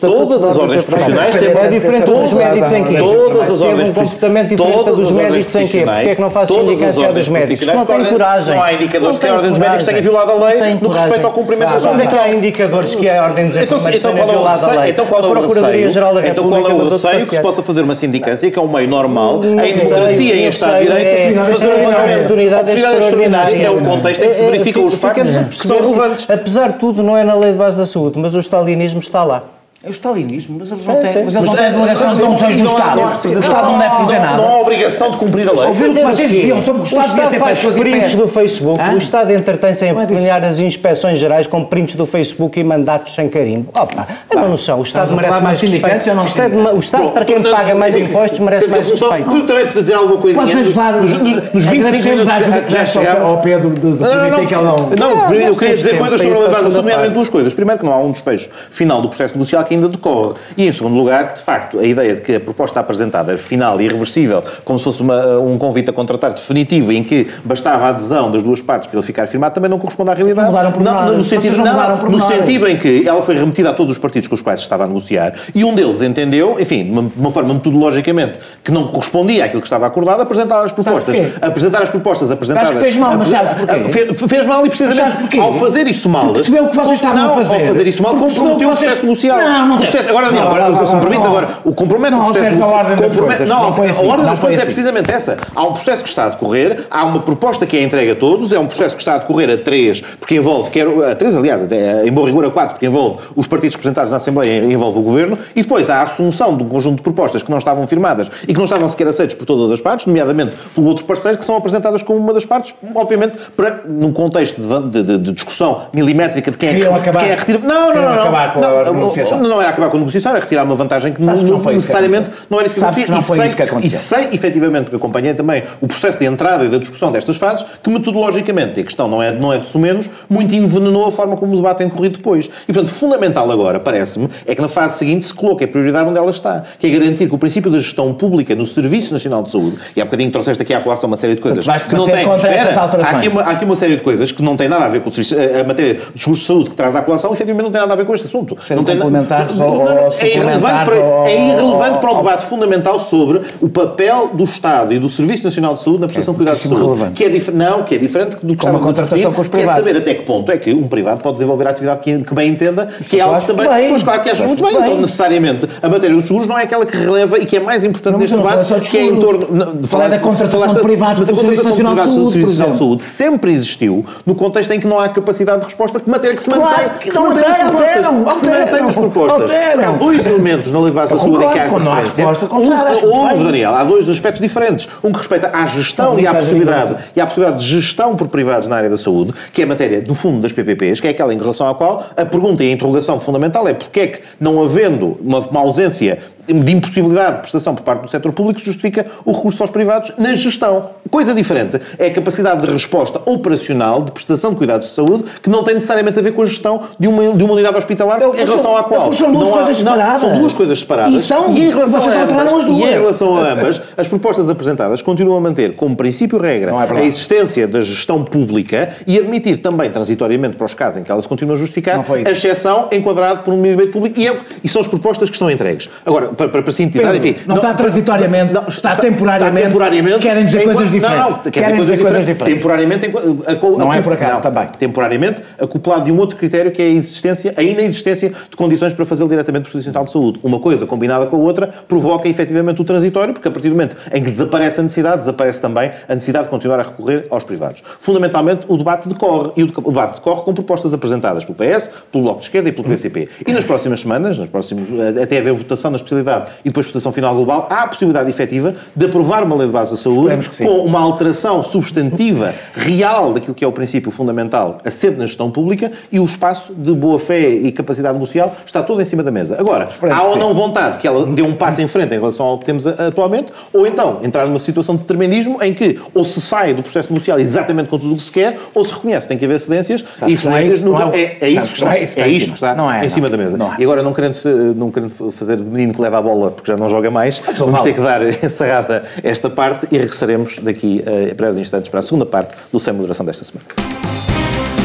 Todas- as ordens profissionais têm É diferente dos médicos em quê? Todas as ordens um comportamento diferente dos médicos em quê? Porque é que não faz sindicância dos médicos? Não tem coragem. Não há indicadores que a ordem dos médicos tenha violado a lei no respeito ao cumprimento da sua Onde é que há indicadores que a Ordem dos Então, Enfermeiros então tenha é violado a lei? Então qual é o Procuradoria-Geral da receio? Então qual é República o receio que se possa fazer uma sindicância, que é um meio normal, em democracia e em Estado de Direito, é- de fazer um é levantamento. extraordinária é o contexto em que se É, é, verificam os factos que são relevantes. Apesar de tudo, não é na lei de base da saúde, mas o stalinismo está lá. É o stalinismo, mas eles não É, têm, sim. mas eles não têm eh, delegação de não- funções do Estado. O representação. Estado não deve fazer nada. Não há obrigação de cumprir a lei. Ouviram o que vocês diziam sobre o O Estado devia ter feito coisa prints do Facebook, Hã? o Estado entretém-se em é empenhar as inspeções gerais com prints do Facebook e mandatos sem carimbo. Opa, é uma noção, o Estado merece mais de respeito. ou não O Estado, para quem paga mais impostos, merece mais respeito. Tu também podes dizer alguma coisinha Podes nos, ajudar nos, nos, nos 25 minutos que, já chegámos. ao Pedro de, de Não, não, permitir que ele não... não, eu queria dizer coisas sobre a levada, segunda nomeadamente duas coisas. Primeiro, que não há um despejo final do processo negocial que ainda decorre. E, em segundo lugar, que, de facto, a ideia de que a proposta apresentada é final e irreversível, como se fosse uma- um convite a contratar definitivo, em que bastava a adesão das duas partes para ele ficar firmado, também não corresponde à realidade. Mudaram por não, no, sentido, não não, no sentido em que ela foi remetida a todos os partidos com os quais se estava a negociar e um deles entendeu, enfim, de uma, de uma forma metodologicamente que não correspondia àquilo que estava acordado, apresentar as propostas. Apresentar as propostas apresentadas. Acho que fez mal, mas sabes porquê? Fez, fez mal e precisamente ao fazer isso mal. Percebeu o que vocês estavam não, a fazer. Ao fazer isso mal, comprometeu o processo negocial. Não, não processo- Agora, não, Não, agora, não, se me não, permites, não. agora, o compromete Não o processo alteres a ordem das coisas. Não, Não foi a assim, ordem não das coisas é assim. precisamente essa. Há um processo que está a decorrer, há uma proposta que é entregue a todos, é um processo que está a decorrer a três, porque envolve, quer, a três, aliás, até, em bom rigor a quatro, porque envolve os partidos representados na Assembleia e envolve o Governo, e depois há a assunção de um conjunto de propostas que não estavam firmadas e que não estavam sequer aceitas por todas as partes, nomeadamente pelo outro parceiro, que são apresentadas como uma das partes, obviamente, para, num contexto de, de- de- discussão milimétrica de quem é que, de quem é que retira. Não, não, não. não, não, a não, Não, era acabar com a negociação, era retirar uma vantagem que, Sabes que não não foi necessariamente não era isso que Sabes que não foi E isso que sei- aconteceu. E sei, efetivamente, porque acompanhei também o processo de entrada e da discussão destas fases, que metodologicamente, e a questão não é, não é de sumenos, muito envenenou a forma como o debate tem corrido depois. E, portanto, fundamental agora, parece-me, é que na fase seguinte se coloque a prioridade onde ela está, que é garantir que o princípio da gestão pública no Serviço Nacional de Saúde, e há bocadinho trouxeste aqui à colação uma série de coisas que não espera, alterações. há aqui, uma, há aqui uma série de coisas que não têm nada a ver com o serviço, a, matéria dos seguros de saúde que traz à colação, efetivamente não tem nada a ver com este assunto. Não tem ou- ou é irrelevante para, ou- é irrelevante para o debate fundamental sobre o papel do Estado e do Serviço Nacional de Saúde na prestação de cuidados de saúde. relevante. Que é dif- não, que é diferente do que Com uma estávamos a contratação com os é privados. saber até que ponto é que um privado pode desenvolver a atividade que, que bem entenda, que é algo também. bem. Pois claro que acho Acho muito bem. bem. Então, necessariamente, a matéria dos seguros não é aquela que releva e que é mais importante Não, neste debate, só que é em torno. de Falei da contratação falaste- de privados mas a do Serviço contratação Nacional de Saúde, Serviço Nacional de. Saúde sempre existiu no contexto em que não há capacidade de resposta, que matéria que se mantém, que se mantém alteram, propostas. Propostas. há dois elementos na lei de base da saúde em que há essa Um- acho Houve. Daniel, há dois aspectos diferentes. Um que respeita à gestão e à possibilidade, diferença. e à possibilidade de gestão por privados na área da saúde, que é a matéria do fundo das PPPs, que é aquela em relação à qual a pergunta e a interrogação fundamental é porque é que, não havendo uma, uma ausência de impossibilidade de prestação por parte do setor público, justifica o recurso aos privados na gestão. Coisa diferente é a capacidade de resposta operacional de prestação de cuidados de saúde que não tem necessariamente a ver com a gestão de uma, de uma unidade hospitalar Eu- em relação à eu- qual. São duas não há- coisas não, separadas. São duas coisas separadas. E são, em relação a ambas. E em relação a ambas, as propostas apresentadas continuam a manter como princípio regra Não é a existência da gestão pública e admitir também transitoriamente para os casos em que ela se continua a justificar Não a exceção enquadrado por um meio público e, é- e são as propostas que estão entregues. Agora, para, para, para sintetizar, Pedro, enfim... não está transitoriamente, está temporariamente, está temporariamente querem dizer enquanto- coisas diferentes. Não, não, quer Querem dizer coisas diferentes. Temporariamente, enquanto- Não é por acaso, não, também. Temporariamente, acoplado de um outro critério que é a existência, a inexistência de condições para para fazê-lo diretamente do Serviço Nacional de Saúde. Uma coisa combinada com a outra provoca efetivamente o transitório, porque a partir do momento em que desaparece a necessidade, desaparece também a necessidade de continuar a recorrer aos privados. Fundamentalmente, o debate decorre, e o debate decorre com propostas apresentadas pelo PS, pelo Bloco de Esquerda e pelo PCP. E nas próximas semanas, nos próximos, até haver votação na especialidade e depois votação final global, há a possibilidade efetiva de aprovar uma lei de base da saúde com uma alteração substantiva, real, daquilo que é o princípio fundamental assente na gestão pública e o espaço de boa-fé e capacidade negocial está todo em cima da mesa. Agora, há ou não vontade que ela dê um passo em frente em relação ao que temos atualmente, ou então entrar numa situação de determinismo em que ou se sai do processo negocial exatamente com tudo o que se quer, ou se reconhece que tem que haver cedências, e cedências no, é, é, isso que está, é isto que está Não é, em cima da mesa. E agora, não querendo, não querendo fazer de menino que leva a bola porque já não joga mais, vamos ter que dar encerrada esta parte e regressaremos daqui a breves instantes para a segunda parte do Sem Moderação desta semana.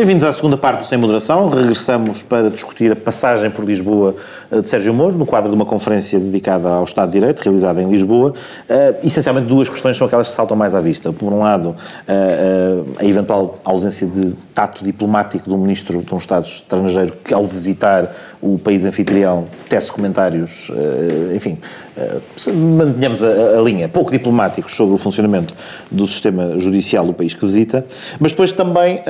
Bem-vindos à segunda parte do Sem Moderação. Regressamos para discutir a passagem por Lisboa eh, de Sérgio Moro, no quadro de uma conferência dedicada ao Estado de Direito, realizada em Lisboa. Eh, essencialmente, duas questões são aquelas que saltam mais à vista. Por um lado, eh, a eventual ausência de tato diplomático do ministro de um Estado estrangeiro que, ao visitar o país anfitrião, tece comentários, enfim, mantenhamos a, a linha, pouco diplomáticos sobre o funcionamento do sistema judicial do país que visita, mas depois também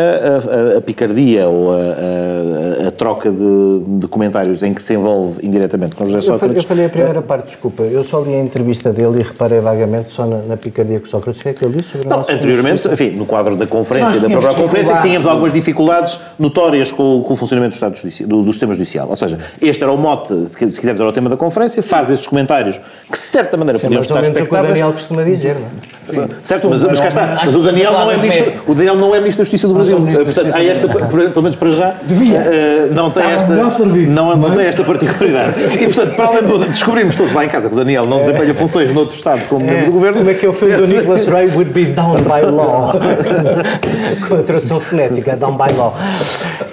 a picardia ou a, a troca de, de, comentários em que se envolve indiretamente com José Sócrates. eu falei a primeira parte, desculpa. Eu só li a entrevista dele e reparei vagamente só na, na picardia que o Sócrates. O que é que ele disse sobre a Não, nossa anteriormente, enfim, no quadro da conferência, Nós da própria conferência, que tínhamos algumas dificuldades notórias com, com o funcionamento do, Estado Judici- do, do sistema judicial. Ou seja, este era o mote, se quisermos, era o tema da conferência, faz esses comentários que, de certa maneira, é podiam estar o que o expectáveis. Daniel costuma dizer, não é? Certo, mas, mas cá está. Mas o Daniel não é ministro, o Daniel não é ministro da Justiça do Brasil. Portanto, há esta, pelo menos para já, Devia. eh, não tem esta, não, não não é? tem esta particularidade. E, portanto, para além de descobrirmos todos lá em casa que o Daniel não desempenha funções noutro Estado como membro do governo, Como é que é o filme do Nicholas Ray would be down by law? Com a tradução fonética, down by law.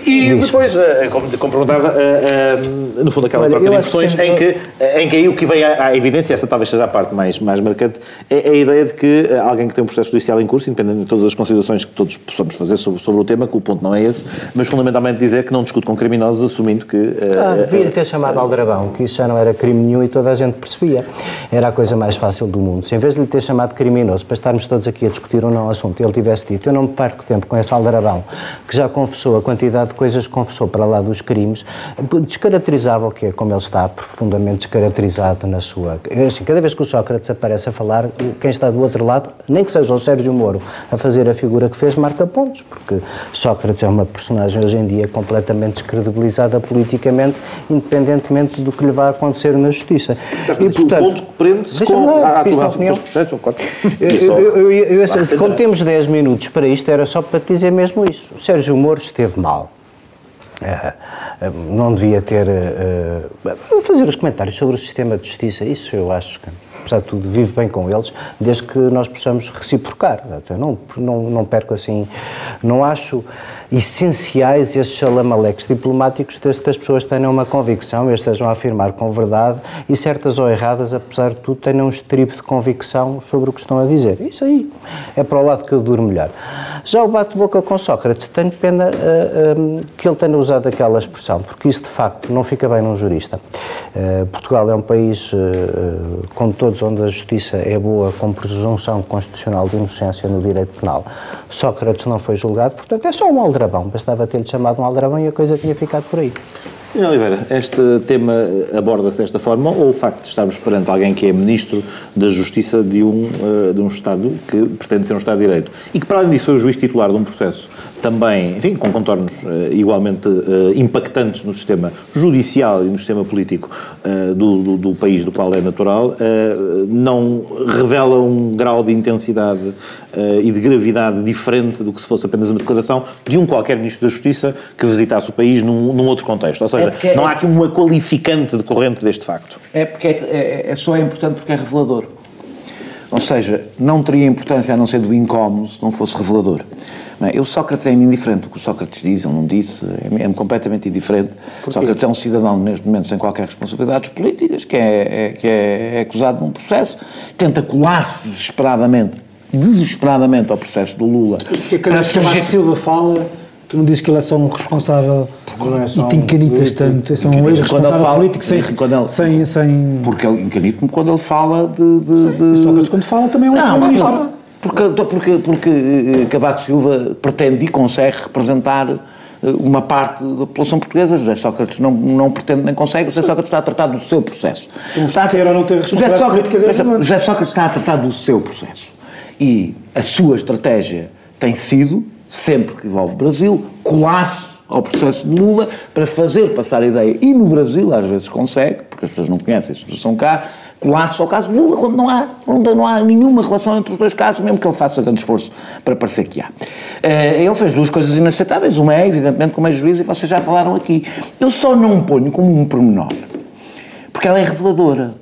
E depois, eh, como, como perguntava, eh, eh, no fundo, aquela Olha, troca de que impressões em que, em que aí o que vem à, à evidência, essa talvez seja a parte mais, mais marcante, é, é a ideia de que eh, alguém que tem um processo judicial em curso, independente de todas as considerações que todos possamos fazer sobre, sobre o tema, que o ponto não é esse, mas fundamentalmente dizer que não discute com criminosos, assumindo que. eh, Ah, eh, devia ter chamado Aldrabão, que isso já não era crime nenhum e toda a gente percebia. Era a coisa mais fácil do mundo. Se em vez de lhe ter chamado criminoso, para estarmos todos aqui a discutir ou não o assunto, ele tivesse dito, eu não me perco tempo com esse Aldrabão, que já confessou a quantidade de coisas que confessou para lá dos crimes, descaracterizava o que é, como ele está profundamente descaracterizado na sua... Assim, cada vez que o Sócrates aparece a falar, quem está do outro lado, nem que seja o Sérgio Moro, a fazer a figura que fez, marca pontos, porque Sócrates é uma personagem hoje em dia completamente descredibilizada politicamente, independentemente do que lhe vai acontecer na justiça. E, portanto, o ponto prende-se deixa-me com lá, a atuação. opinião. Como temos 10 minutos para isto, era só para te dizer mesmo isso. O Sérgio Moro esteve mal. Eh, eh, não devia ter. eh, vou fazer os comentários sobre o sistema de justiça, isso eu acho que, apesar de tudo, vivo bem com eles, desde que nós possamos reciprocar. Eu não, não, não perco assim. Não acho essenciais esses salamaleques diplomáticos, desde que as pessoas tenham uma convicção e estejam a afirmar com verdade e certas ou erradas, apesar de tudo, tenham um estribo de convicção sobre o que estão a dizer. Isso aí é para o lado que eu durmo melhor. Já o bate-boca com Sócrates, tenho pena ah, ah, que ele tenha usado aquela expressão, porque isso de facto não fica bem num jurista. Ah, Portugal é um país, ah, como todos, onde a justiça é boa, com presunção constitucional de inocência no direito penal. Sócrates não foi julgado, portanto é só um aldrabão. Bastava ter-lhe chamado um aldrabão e a coisa tinha ficado por aí. Daniel Oliveira, este tema aborda-se desta forma ou o facto de estarmos perante alguém que é Ministro da Justiça de um, uh, de um Estado que pretende ser um Estado de Direito e que, para além disso, foi o juiz titular de um processo também, enfim, com contornos uh, igualmente uh, impactantes no sistema judicial e no sistema político do, do, do, país do qual é natural, não revela um grau de intensidade e de gravidade diferente do que se fosse apenas uma declaração de um qualquer Ministro da Justiça que visitasse o país num, num outro contexto. Ou seja, é não há aqui uma qualificante decorrente deste facto. É porque é, é, é só é importante porque é revelador. Ou seja, não teria importância a não ser do incómodo se não fosse revelador. Bem, eu, Sócrates é indiferente o que o Sócrates diz, ele não disse, é, é completamente indiferente. Sócrates é um cidadão, neste momento, sem qualquer responsabilidades políticas, que é, é que é, é acusado de um processo, tenta colar-se desesperadamente, desesperadamente ao processo do Lula. Porque cada vez que a Silva fala Tu não dizes que ele é só um responsável não é só e te encanitas tanto, é só um ex-responsável político sem, ele, sem, sem... Porque ele encanita-me quando ele fala de... de, de... Sócrates quando fala também é um não, porque, porque, porque eh, Cavaco Silva pretende e consegue representar eh, uma parte da população portuguesa. José Sócrates não, não pretende nem consegue. José Sócrates está a tratar do seu processo. Está a ter ou não ter José Sócrates, José Sócrates está a tratar do seu processo. E a sua estratégia tem sido sempre que envolve Brasil, colar-se ao processo de Lula para fazer passar a ideia, e no Brasil às vezes consegue, porque as pessoas não conhecem a situação cá, colar-se ao caso de Lula quando não há, não há nenhuma relação entre os dois casos, mesmo que ele faça grande esforço para parecer que há. Uh, ele fez duas coisas inaceitáveis, uma é, evidentemente, como é juiz, e vocês já falaram aqui. Eu só não ponho como um pormenor, porque ela é reveladora.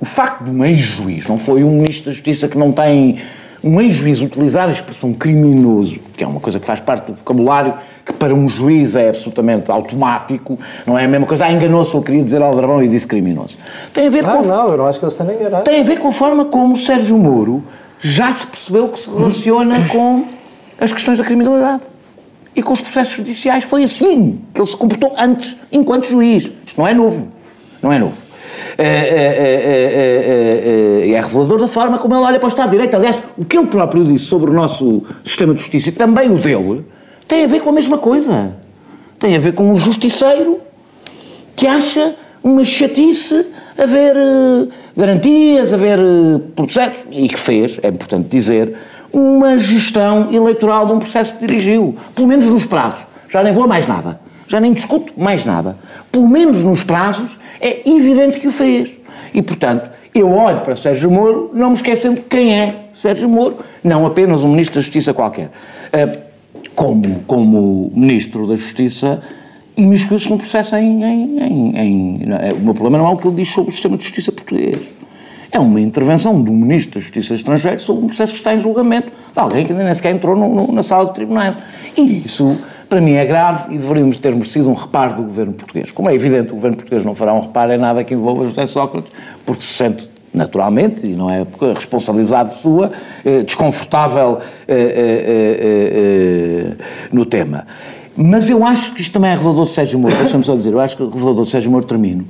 O facto de um ex-juiz, não foi um ministro da Justiça que não tem um ex-juiz utilizar a expressão criminoso, que é uma coisa que faz parte do vocabulário, que para um juiz é absolutamente automático, não é a mesma coisa, ah, enganou-se, ele queria dizer aldrabão e disse criminoso. Tem a ver ah, com... não, eu não acho que ele está enganado. Tem a ver com a forma como o Sérgio Moro já se percebeu que se relaciona com as questões da criminalidade. E com os processos judiciais foi assim que ele se comportou antes, enquanto juiz. Isto não é novo. Não é novo. É, é, é, é, revelador da forma como ele olha para o Estado de Direito. Aliás, o que ele próprio disse sobre o nosso sistema de justiça e também o dele tem a ver com a mesma coisa. Tem a ver com um justiceiro que acha uma chatice haver uh, garantias, haver uh, processos, e que fez, é importante dizer, uma gestão eleitoral de um processo que dirigiu, pelo menos nos prazos. Já nem vou a mais nada já nem discuto mais nada. Pelo menos nos prazos, é evidente que o fez. E, portanto, eu olho para Sérgio Moro, não me esquecendo quem é Sérgio Moro, não apenas um Ministro da Justiça qualquer. Ah, como, como Ministro da Justiça, imiscuiu-se num processo em, em, em, em, O meu problema não é o que ele diz sobre o sistema de justiça português. É uma intervenção um Ministro da Justiça estrangeiro sobre um processo que está em julgamento de alguém que nem sequer entrou no, no, na sala de tribunais. E isso para mim é grave e deveríamos ter merecido um reparo do governo português. Como é evidente, o governo português não fará um reparo em nada que envolva José Sócrates, porque se sente naturalmente, e não é responsabilidade sua, eh, desconfortável eh, eh, no tema. Mas eu acho que isto também é revelador de Sérgio Moro, deixa-me só dizer, eu acho que é revelador de Sérgio Moro termino,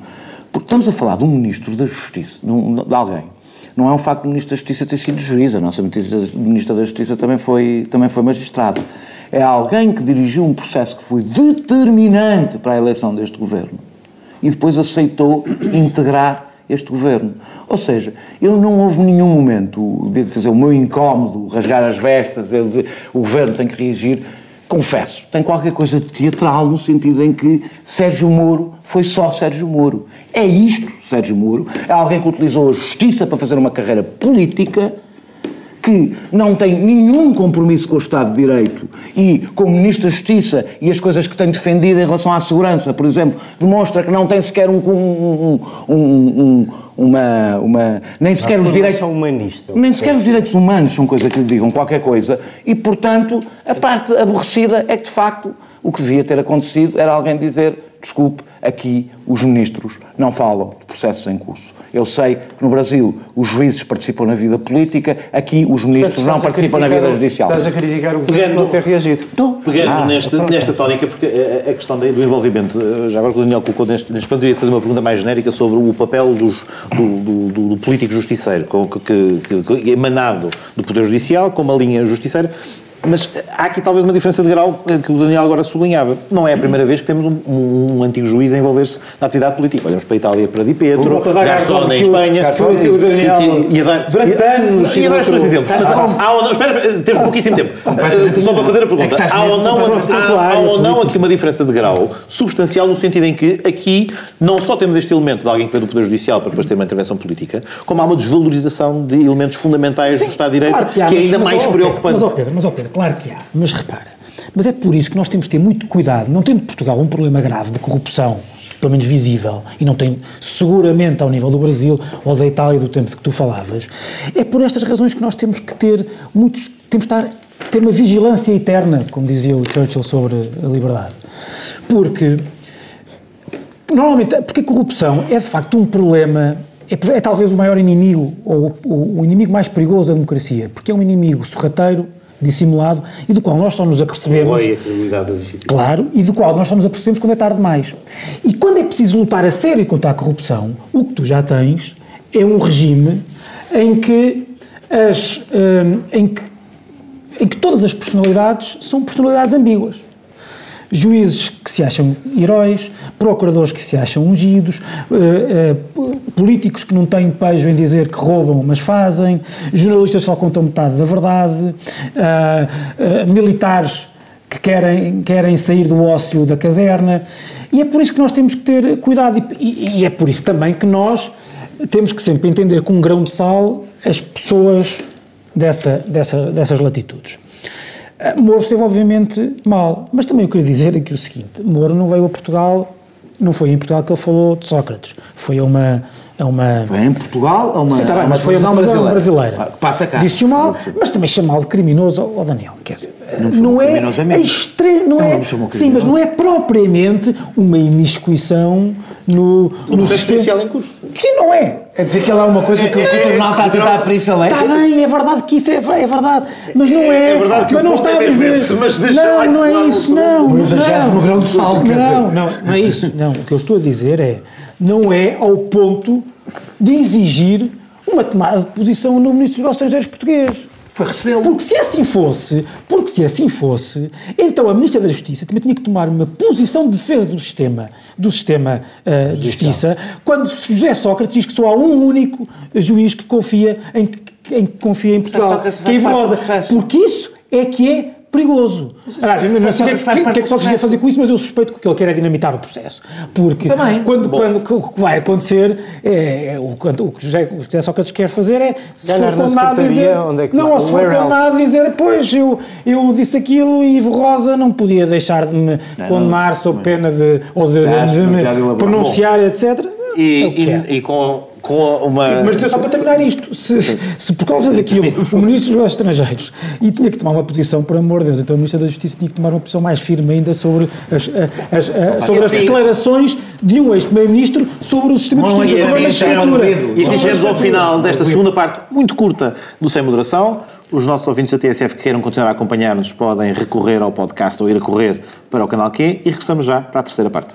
porque estamos a falar de um ministro da Justiça, de, um, de alguém, não é um facto do ministro da Justiça ter sido juiz, a nossa ministra da Justiça também foi, também foi magistrada é alguém que dirigiu um processo que foi determinante para a eleição deste governo e depois aceitou integrar este governo. Ou seja, eu não houve nenhum momento, de dizer, o meu incómodo, rasgar as vestas, o governo tem que reagir. Confesso, tem qualquer coisa de teatral no sentido em que Sérgio Moro foi só Sérgio Moro. É isto, Sérgio Moro. É alguém que utilizou a justiça para fazer uma carreira política que não tem nenhum compromisso com o Estado de Direito e com o Ministro da Justiça e as coisas que tem defendido em relação à segurança, por exemplo, demonstra que não tem sequer um, um, um, um uma, uma nem sequer os direitos humanista. nem sequer os direitos humanos são coisa que lhe digam qualquer coisa e portanto a parte aborrecida é que de facto o que devia ter acontecido era alguém dizer desculpe, aqui os ministros não falam de processos em curso. Eu sei que no Brasil os juízes participam na vida política, aqui os ministros não participam na vida judicial. Estás a criticar o governo não ter reagido. Não, pegando ah, nesta, nesta tónica, porque a, a questão do envolvimento, eh, já agora que o Daniel colocou neste, neste ponto, eu ia fazer uma pergunta mais genérica sobre o papel dos, do, do, do, político justiceiro, que, que, que, emanado do Poder Judicial, com uma linha justiceira, Mas há aqui talvez uma diferença de grau eh, que o Daniel agora sublinhava. Não é a primeira vez que temos um, um- um antigo juiz a envolver-se na atividade política. Olhamos para a Itália, para Di Pietro, Garzón Garzón, em que Espanha. que o- que o Daniel, dar- durante anos, E a dar estes exemplos. Mas Estás há ou não, espera, temos pouquíssimo tempo. Eh, Só para fazer a É que pergunta. Há ou não, há, há ou não aqui uma diferença de grau substancial no sentido em que aqui não só temos este elemento de alguém que vem do Poder Judicial para depois ter uma intervenção política, como há uma desvalorização de elementos fundamentais do Estado de Direito Claro que, há, é mas- ainda mas, mais Pedro, preocupante. Mas, ó Pedro, mas, ó Pedro, claro que há. Mas repara, mas é por isso que nós temos de ter muito cuidado, não tendo Portugal um problema grave de corrupção, pelo menos visível, e não tem seguramente ao nível do Brasil ou da Itália do tempo de que tu falavas, é por estas razões que nós temos que ter muitos, temos de estar, ter uma vigilância eterna, como dizia o Churchill sobre a liberdade. Porque Normalmente, porque a corrupção é de facto um problema, é, é talvez o maior inimigo, ou o, o inimigo mais perigoso da democracia, porque é um inimigo sorrateiro, dissimulado, e do qual nós só nos apercebemos. A credibilidade das instituições. Claro, e do qual nós só nos apercebemos quando é tarde demais. E quando é preciso lutar a sério contra a corrupção, o que tu já tens é um regime em que, as, hum, em que, em que todas as personalidades são personalidades ambíguas juízes que se acham heróis, procuradores que se acham ungidos, eh, eh, políticos que não têm pejo em dizer que roubam, mas fazem, jornalistas só contam metade da verdade, ah, ah, militares que querem, querem sair do ócio da caserna. E é por isso que nós temos que ter cuidado e, e- e é por isso também que nós temos que sempre entender com um grão de sal as pessoas dessa, dessa, dessas latitudes. Uh, Moro esteve obviamente mal, mas também eu queria dizer aqui o seguinte: Moro não veio a Portugal, não foi em Portugal que ele falou de Sócrates, foi a uma. A uma Foi em Portugal a uma, Sim, tá bem, uma mas foi a televisão televisão brasileira. brasileira. Ah, Passa cá. Disse-o mal, mas também chamá-lo de criminoso ao Daniel. Quer dizer, Não não, chamou é mim. extremo, não, Não, é. não chamou sim, mas não é propriamente uma imiscuição no, no processo sistema. judicial em curso. Sim, não é. É dizer que ele é uma coisa que o tribunal está a tentar aferir-se a lei. Está bem, é verdade que isso é, é verdade, mas não é. É verdade que mas o não está é a dizer. esse, mas deixa não, não é isso, não. Não exageres não. no grão de sal, quer dizer. Não, não, não é isso. Não, o que eu estou a dizer é, não é ao ponto de exigir uma tomada de posição no Ministro dos Negócios Estrangeiros português. Foi recebê-lo. Porque se assim fosse, porque se assim fosse, então a Ministra da Justiça também tinha que tomar uma posição de defesa do sistema, do sistema ah, de justiça, quando José Sócrates diz que só há um único juiz que confia em, em que confia em Portugal, que é do Velosa, porque isso é que é perigoso. Aliás, não sei o que, é que do Sócrates ia processo. fazer com isso, mas eu suspeito que o que ele quer é dinamitar o processo. Porque Também. quando, quando, o que vai acontecer, é, é, o, quando- o que José, o que José Sócrates quer fazer é, se Ganhar for na condenado, dizer... onde é que- não, ou se for condenado, dizer, pois, eu, eu disse aquilo e Ivo Rosa não podia deixar de me condenar sob pena de, ou de, acho de me demasiado elaborado. pronunciar, etc. E, É que é. e- e com, com uma. Mas só para terminar isto, se, se por causa daquilo o Ministro dos Negócios Estrangeiros e tinha que tomar uma posição, por amor de Deus, então o Ministro da Justiça tinha que tomar uma posição mais firme ainda sobre as, as, as- sobre as declarações de um ex-Primeiro-Ministro sobre o sistema de justiça, e assim é ouvido. E assim chegamos ao final desta segunda parte, muito curta, do Sem Moderação. Os nossos ouvintes da TSF que queiram continuar a acompanhar-nos podem recorrer ao podcast ou ir a correr para o canal Q e regressamos já para a terceira parte.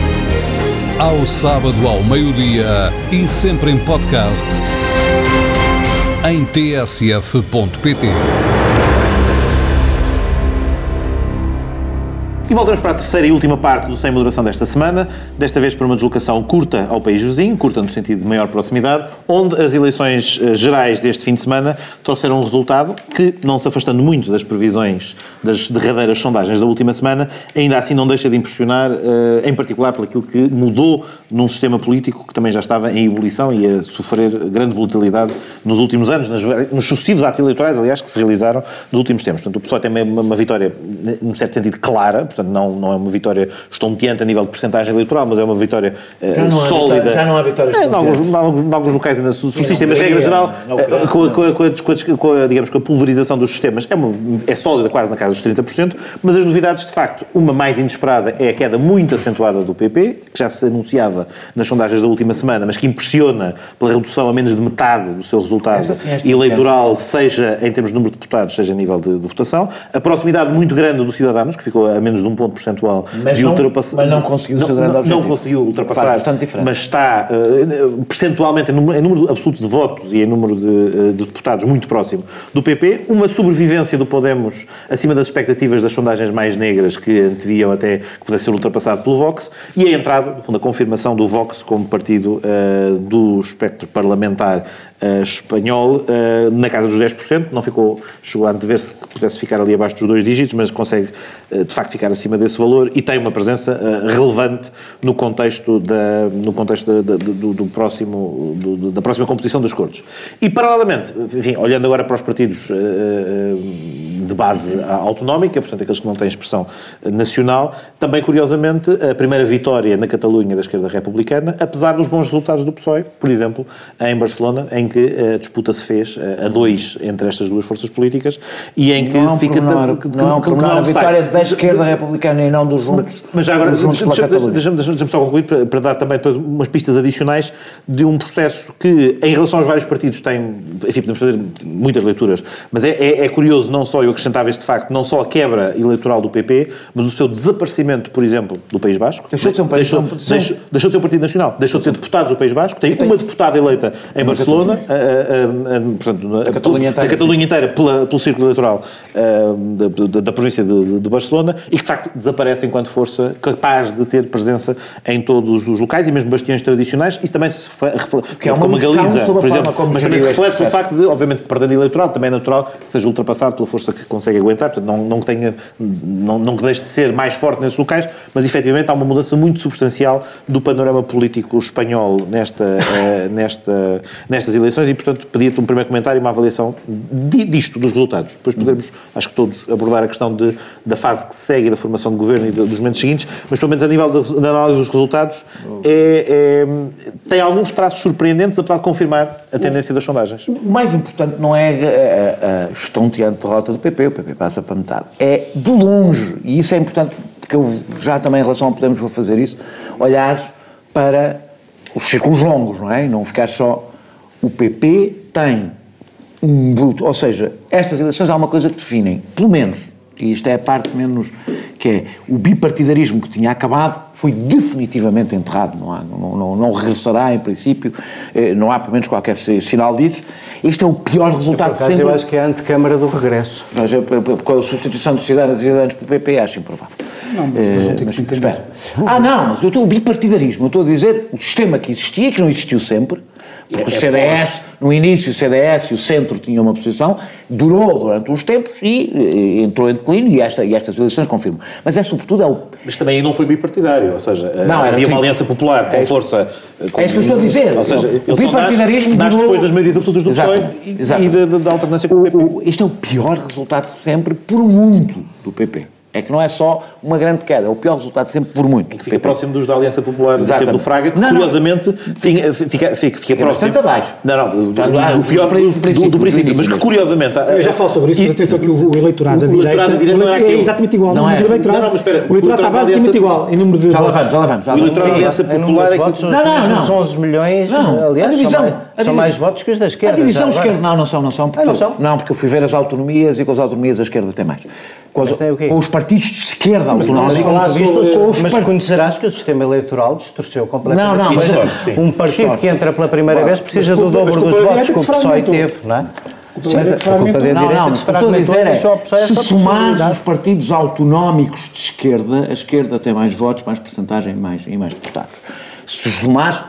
Ao sábado ao meio-dia e sempre em podcast em tsf.pt. E voltamos para a terceira e última parte do Sem Moderação desta semana, desta vez para uma deslocação curta ao país vizinho, curta no sentido de maior proximidade, onde as eleições eh, gerais deste fim de semana trouxeram um resultado que, não se afastando muito das previsões das derradeiras sondagens da última semana, ainda assim não deixa de impressionar, eh, em particular por aquilo que mudou num sistema político que também já estava em ebulição e a sofrer grande volatilidade nos últimos anos, nos sucessivos atos eleitorais, aliás, que se realizaram nos últimos tempos. Portanto, o PSOE tem uma, uma vitória, num certo sentido, clara, portanto, portanto não, não é uma vitória estonteante a nível de percentagem eleitoral, mas é uma vitória há sólida. vitória- já não há vitórias É, em alguns, em alguns, locais ainda su- subsistem, mas regra geral, com, a- pulverização dos sistemas, é, uma- é sólida quase na casa dos 30%, mas as novidades, de facto, uma mais inesperada é a queda muito acentuada do PP, que já se anunciava nas sondagens da última semana, mas que impressiona pela redução a menos de metade do seu resultado é eleitoral, seja em termos de número de deputados, seja a nível de, de votação. A proximidade muito grande do Cidadanos, que ficou a menos de um ponto percentual Mas de não- ultrapassar. mas não conseguiu o seu grande não, objetivo. Não conseguiu ultrapassar, Faz bastante diferença. mas está eh, percentualmente, em número, em número absoluto de votos e em número de, eh, de deputados muito próximo do PP, uma sobrevivência do Podemos acima das expectativas das sondagens mais negras que anteviam até que pudesse ser ultrapassado pelo Vox e a entrada, no fundo, a confirmação do Vox como partido eh, do espectro parlamentar eh, espanhol eh, na casa dos 10%, não ficou, chegou a antever-se que pudesse ficar ali abaixo dos dois dígitos, mas consegue eh, de facto ficar acima desse valor e tem uma presença eh, relevante no contexto, da, no contexto da- da- do, do próximo, do- da próxima composição das Cortes. E paralelamente, enfim, olhando agora para os partidos eh, de base autonómica, portanto aqueles que não têm expressão nacional, também curiosamente a primeira vitória na Catalunha da esquerda republicana, apesar dos bons resultados do PSOE, por exemplo, em Barcelona, em que a disputa se fez a dois entre estas duas forças políticas e em que não é fica... pormenor, que- que- não é que- que não vitória da esquerda republicana e não dos juntos. Mas já agora, juntos deixa- deixa- deixa-me deixa-me só concluir para, para dar também depois umas pistas adicionais de um processo que, em relação aos vários partidos, tem, enfim, podemos fazer muitas leituras, mas é, é- é curioso, não só, eu acrescentava este facto, não só a quebra eleitoral do PP, mas o seu desaparecimento, por exemplo, do País Basco. Deixou de ser um país- deixou, deixou- deixou, de ser um partido nacional, deixou de ser deputados do País Basco, tem uma deputada eleita em Barcelona, a, a- a- a- portanto, na- A Catalunha inteira, a Catalunha inteira pela- pelo círculo eleitoral ah, da, da- da província de, de- Barcelona e que facto desaparece enquanto força capaz de ter presença em todos os locais e mesmo bastiões tradicionais. Isso também se refle- refle- Que é uma como Galiza, por exemplo, como mas também se reflete o facto de, obviamente, perdendo eleitoral, também é natural que seja ultrapassado pela força que consegue aguentar, portanto, não, não que tenha, não, não que deixe de ser mais forte nesses locais, mas efetivamente há uma mudança muito substancial do panorama político espanhol nesta, eh, nesta, nestas eleições e, portanto, pedia-te um primeiro comentário e uma avaliação di- disto, dos resultados. Depois poderemos, acho que todos, abordar a questão de, da fase que se segue e da formação de governo e dos momentos seguintes, mas pelo menos a nível da, análise dos resultados, é- é- tem alguns traços surpreendentes, apesar de confirmar a tendência das sondagens. O mais importante não é a, a, a estonteante derrota do PP, o PP passa para metade. É de longe, e isso é importante, porque eu já também em relação ao Podemos vou fazer isso, olhar para os círculos longos, não é? Não ficar só. O PP tem um bruto, ou seja, estas eleições há uma coisa que definem, pelo menos, e isto é a parte menos, que é o bipartidarismo que tinha acabado foi definitivamente enterrado, não, há, não, não, não regressará em princípio, eh, não há pelo menos qualquer si- sinal disso. Este é o pior Por resultado acaso, sempre. eu acho que é a antecâmara do regresso. Mas eu- eu- com a substituição dos cidadãos e cidadãos pelo PP, acho improvável. Não, mas Eh, vão ter que se entender. espera. Ah, não, mas eu estou o bipartidarismo. Eu estou a dizer o sistema que existia e que não existiu sempre. Porque o CDS, no início, o CDS e o centro tinham uma posição, durou durante uns tempos e eh, entrou em declínio e, esta, e estas eleições confirmam. Mas é sobretudo é o Mas também não foi bipartidário, ou seja, Não, era havia uma aliança popular com É força. eh, com- é isso que eu estou a dizer. Ou seja, O bipartidarismo nasce, durou- depois das maiorias absolutas do Exato, PSOE e, da, da- alternância com o PP. Este é o pior resultado de sempre por muito do PP. É que não é só uma grande queda, é o pior resultado sempre por muito. que fica próximo dos da Aliança Popular do Exatamente. do Fraga, que Não, não. curiosamente tinha- fica, fica, fica, Fica próximo. bastante abaixo. Não, não, do, do, Ah, do os pior os do, princípios, do do princípio, mas que mesmo. curiosamente. Eu já falo sobre isso, mas atenção que o, o eleitorado da o direita, eleitorado da direita não era é exatamente igual. Não mas é. o eleitorado, Não, não, mas espera, o eleitorado o está basicamente igual em número de Já lá vamos, já lá vamos. Já O eleitorado da. Aliança Popular é que- votos, são Não, os não, não. 11 milhões, Não, aliás, a divisão- são, mais, a são divisão- votos que os da A esquerda. divisão já agora. esquerda, não, não são, não são. Ah, não são? Não, porque eu fui ver as autonomias e com as autonomias a esquerda tem mais. Com, as- quê? com os partidos de esquerda autonómicos. Visto, mas par- conhecerás que o sistema eleitoral distorceu completamente. Não, não, mas- Isto- um partido Distorce. que entra pela primeira vez precisa do dobro dos votos que o PSOE teve, não é? Sim, é a que culpa da fragmentou. direita Não, que estou a dizer é, se somares os partidos autonómicos de esquerda, a esquerda tem mais votos, mais percentagem mais, e mais deputados. Se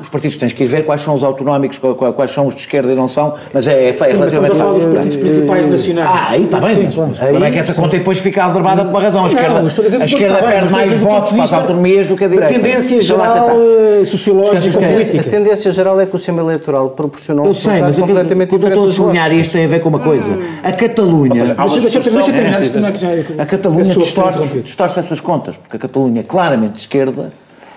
os partidos tens que ir ver quais são os autonómicos, quais são os de esquerda e não são, mas é, é, Sim, estamos a relativamente fácil. partidos principais nacionais. Ah, aí está bem. Sim, mas é que essa conta depois fica aldrabada por uma razão. A Não, esquerda, estou a dizer a esquerda bem, perde mais a votos, faz vista autonomias do que a direita. tendência Deixa lá geral, tentar. eh, sociológica, os política. A tendência geral é que o sistema eleitoral proporcionou Eu um sei, mas aquilo, completamente o que eu diferente estou a sublinhar isto tem a ver com uma coisa. A Catalunha. é A Catalunha distorce, essas contas, porque a Catalunha é claramente de esquerda,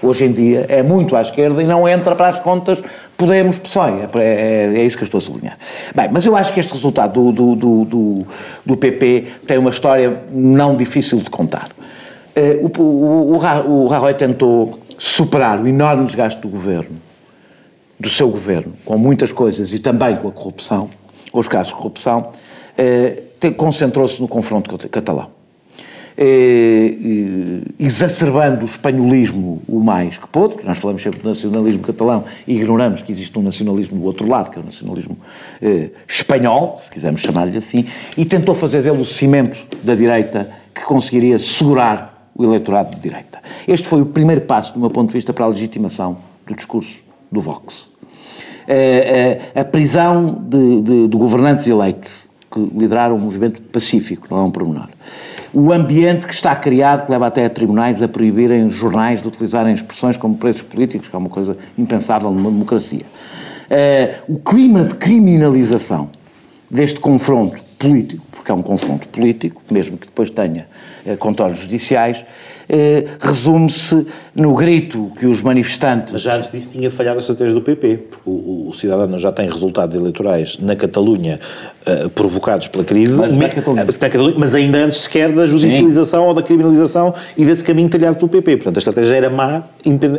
hoje em dia, é muito à esquerda e não entra para as contas Podemos, PSOE, é, é, é isso que eu estou a sublinhar. Bem, mas eu acho que este resultado do, do, do, do, do PP tem uma história não difícil de contar. Eh, o, o, o, o Rajoy tentou superar o enorme desgaste do governo, do seu governo, com muitas coisas e também com a corrupção, com os casos de corrupção, te- concentrou-se no confronto cata- catalão. Eh, exacerbando o espanholismo o mais que pôde, porque nós falamos sempre do nacionalismo catalão e ignoramos que existe um nacionalismo do outro lado, que é o nacionalismo eh, espanhol, se quisermos chamar-lhe assim, e tentou fazer dele o cimento da direita que conseguiria segurar o eleitorado de direita. Este foi o primeiro passo, do meu ponto de vista, para a legitimação do discurso do Vox. Eh, eh, a prisão de, de- de governantes eleitos que lideraram um movimento pacífico, não é um pormenor. O ambiente que está criado, que leva até a tribunais a proibirem os jornais de utilizarem expressões como preços políticos, que é uma coisa impensável numa democracia. Eh, o clima de criminalização deste confronto político, porque é um confronto político, mesmo que depois tenha eh, contornos judiciais, eh, resume-se no grito que os manifestantes. Mas já antes disso tinha falhado a estratégia do PP, porque o, o Cidadano já tem resultados eleitorais na Catalunha eh, provocados pela crise, Mas Catalunha. eh, Catalunha, mas ainda antes sequer da judicialização ou da criminalização e desse caminho talhado pelo PP. Portanto, a estratégia era má